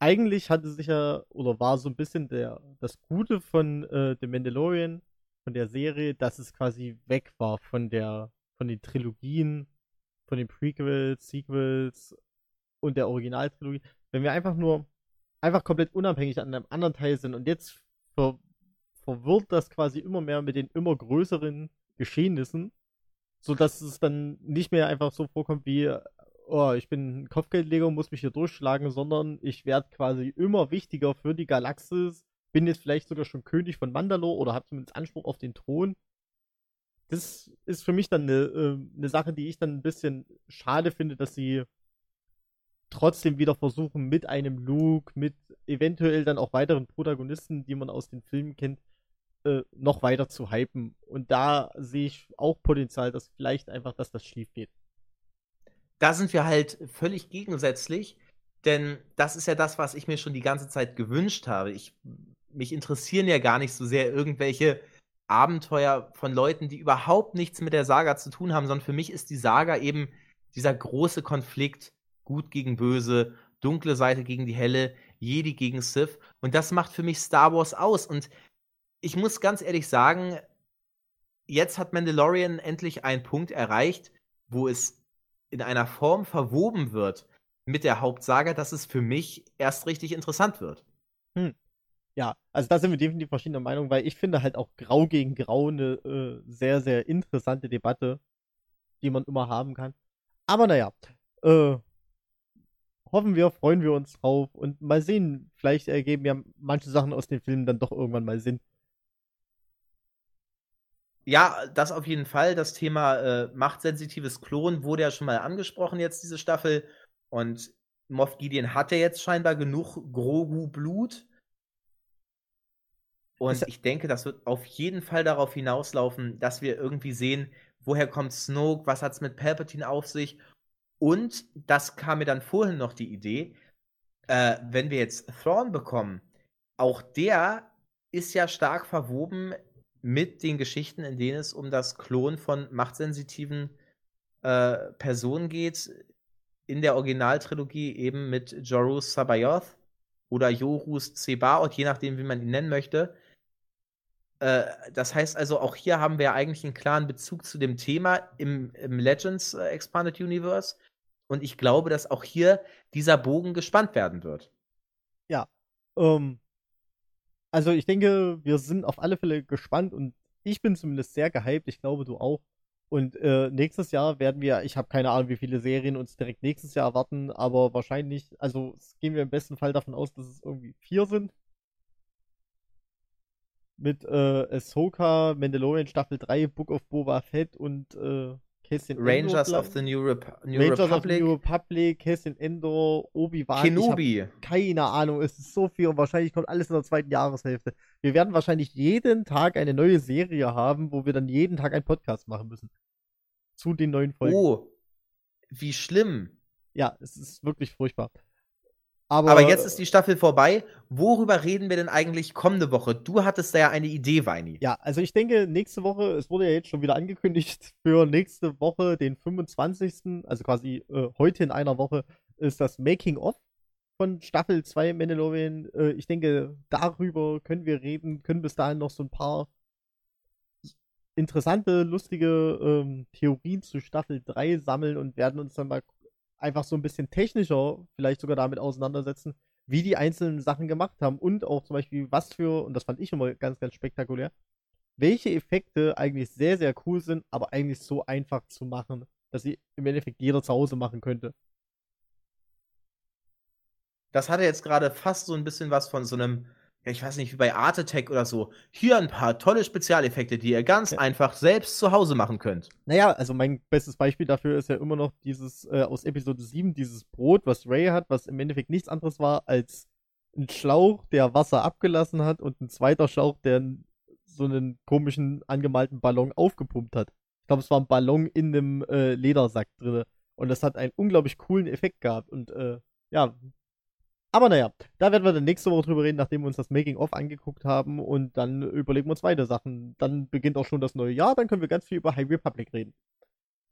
Eigentlich hatte sich ja, oder war so ein bisschen der, das Gute von äh, The Mandalorian, von der Serie, dass es quasi weg war von der, von den Trilogien, von den Prequels, Sequels und der Originaltrilogie. Wenn wir einfach nur einfach komplett unabhängig an einem anderen Teil sind und jetzt ver verwirrt das quasi immer mehr mit den immer größeren Geschehnissen, sodass es dann nicht mehr einfach so vorkommt wie, oh, ich bin ein Kopfgeldleger und muss mich hier durchschlagen, sondern ich werde quasi immer wichtiger für die Galaxis, bin jetzt vielleicht sogar schon König von Mandalore oder habe zumindest Anspruch auf den Thron. Das ist für mich dann eine, äh, eine Sache, die ich dann ein bisschen schade finde, dass sie trotzdem wieder versuchen, mit einem Luke, mit eventuell dann auch weiteren Protagonisten, die man aus den Filmen kennt, äh, noch weiter zu hypen. Und da sehe ich auch Potenzial, dass vielleicht einfach, dass das schief geht. Da sind wir halt völlig gegensätzlich, denn das ist ja das, was ich mir schon die ganze Zeit gewünscht habe. Ich, mich interessieren ja gar nicht so sehr irgendwelche Abenteuer von Leuten, die überhaupt nichts mit der Saga zu tun haben, sondern für mich ist die Saga eben dieser große Konflikt Gut gegen Böse, dunkle Seite gegen die helle. Jedi gegen Sith. Und das macht für mich Star Wars aus. Und ich muss ganz ehrlich sagen, jetzt hat Mandalorian endlich einen Punkt erreicht, wo es in einer Form verwoben wird mit der Hauptsaga, dass es für mich erst richtig interessant wird. Hm. Ja, also da sind wir definitiv verschiedener Meinung, weil ich finde halt auch Grau gegen Grau eine äh, sehr, sehr interessante Debatte, die man immer haben kann. Aber naja, äh, hoffen wir, freuen wir uns drauf und mal sehen, vielleicht ergeben ja manche Sachen aus den Filmen dann doch irgendwann mal Sinn. Ja, das auf jeden Fall. Das Thema äh, machtsensitives Klon wurde ja schon mal angesprochen jetzt, diese Staffel. Und Moff Gideon hatte jetzt scheinbar genug Grogu-Blut. Und ich denke, das wird auf jeden Fall darauf hinauslaufen, dass wir irgendwie sehen, woher kommt Snoke, was hat es mit Palpatine auf sich. Und das kam mir dann vorhin noch die Idee, äh, wenn wir jetzt Thrawn bekommen, auch der ist ja stark verwoben mit den Geschichten, in denen es um das Klon von machtsensitiven äh, Personen geht. In der Originaltrilogie eben mit Jorus Sabayoth oder Jorus Zebaoth, je nachdem, wie man ihn nennen möchte. Äh, das heißt also, auch hier haben wir eigentlich einen klaren Bezug zu dem Thema im, im Legends äh, Expanded Universe. Und ich glaube, dass auch hier dieser Bogen gespannt werden wird. Ja. Ähm, also ich denke, wir sind auf alle Fälle gespannt und ich bin zumindest sehr gehypt. Ich glaube, du auch. Und äh, nächstes Jahr werden wir, ich habe keine Ahnung, wie viele Serien uns direkt nächstes Jahr erwarten, aber wahrscheinlich, also gehen wir im besten Fall davon aus, dass es irgendwie vier sind. Mit äh, Ahsoka, Mandalorian Staffel 3, Book of Boba Fett und äh, Cassian Rangers Endor, of the New, Rep New Rangers Republic. of the New Republic, Cassian Endor, Obi-Wan. Kenobi. Keine Ahnung, es ist so viel und wahrscheinlich kommt alles in der zweiten Jahreshälfte. Wir werden wahrscheinlich jeden Tag eine neue Serie haben, wo wir dann jeden Tag einen Podcast machen müssen. Zu den neuen Folgen. Oh, wie schlimm. Ja, es ist wirklich furchtbar. Aber, Aber, jetzt ist die Staffel vorbei. Worüber reden wir denn eigentlich kommende Woche? Du hattest da ja eine Idee, Weini. Ja, also ich denke, nächste Woche, es wurde ja jetzt schon wieder angekündigt, für nächste Woche, den 25., also quasi äh, heute in einer Woche, ist das Making-of von Staffel 2 Mandalorian. Äh, ich denke, darüber können wir reden, können bis dahin noch so ein paar interessante, lustige ähm, Theorien zu Staffel 3 sammeln und werden uns dann mal einfach so ein bisschen technischer vielleicht sogar damit auseinandersetzen, wie die einzelnen Sachen gemacht haben und auch zum Beispiel, was für, und das fand ich immer ganz, ganz spektakulär, welche Effekte eigentlich sehr, sehr cool sind, aber eigentlich so einfach zu machen, dass sie im Endeffekt jeder zu Hause machen könnte. Das hatte jetzt gerade fast so ein bisschen was von so einem ja, ich weiß nicht, wie bei Art Attack oder so, hier ein paar tolle Spezialeffekte, die ihr ganz ja. einfach selbst zu Hause machen könnt. Naja, also mein bestes Beispiel dafür ist ja immer noch dieses äh, aus Episode 7, dieses Brot, was Ray hat, was im Endeffekt nichts anderes war als ein Schlauch, der Wasser abgelassen hat und ein zweiter Schlauch, der so einen komischen angemalten Ballon aufgepumpt hat. Ich glaube, es war ein Ballon in einem äh, Ledersack drin. Und das hat einen unglaublich coolen Effekt gehabt. Und äh, ja, aber naja, da werden wir dann nächste Woche drüber reden, nachdem wir uns das Making-of angeguckt haben und dann überlegen wir uns weitere Sachen. Dann beginnt auch schon das neue Jahr, dann können wir ganz viel über High Republic reden.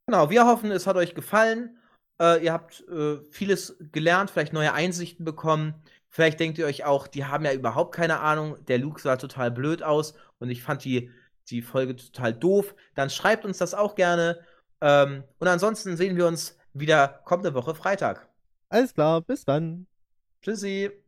Genau, wir hoffen, es hat euch gefallen. Äh, ihr habt äh, vieles gelernt, vielleicht neue Einsichten bekommen. Vielleicht denkt ihr euch auch, die haben ja überhaupt keine Ahnung. Der Luke sah total blöd aus und ich fand die, die Folge total doof. Dann schreibt uns das auch gerne. Ähm, und ansonsten sehen wir uns wieder kommende Woche Freitag. Alles klar, bis dann. Tschüssi.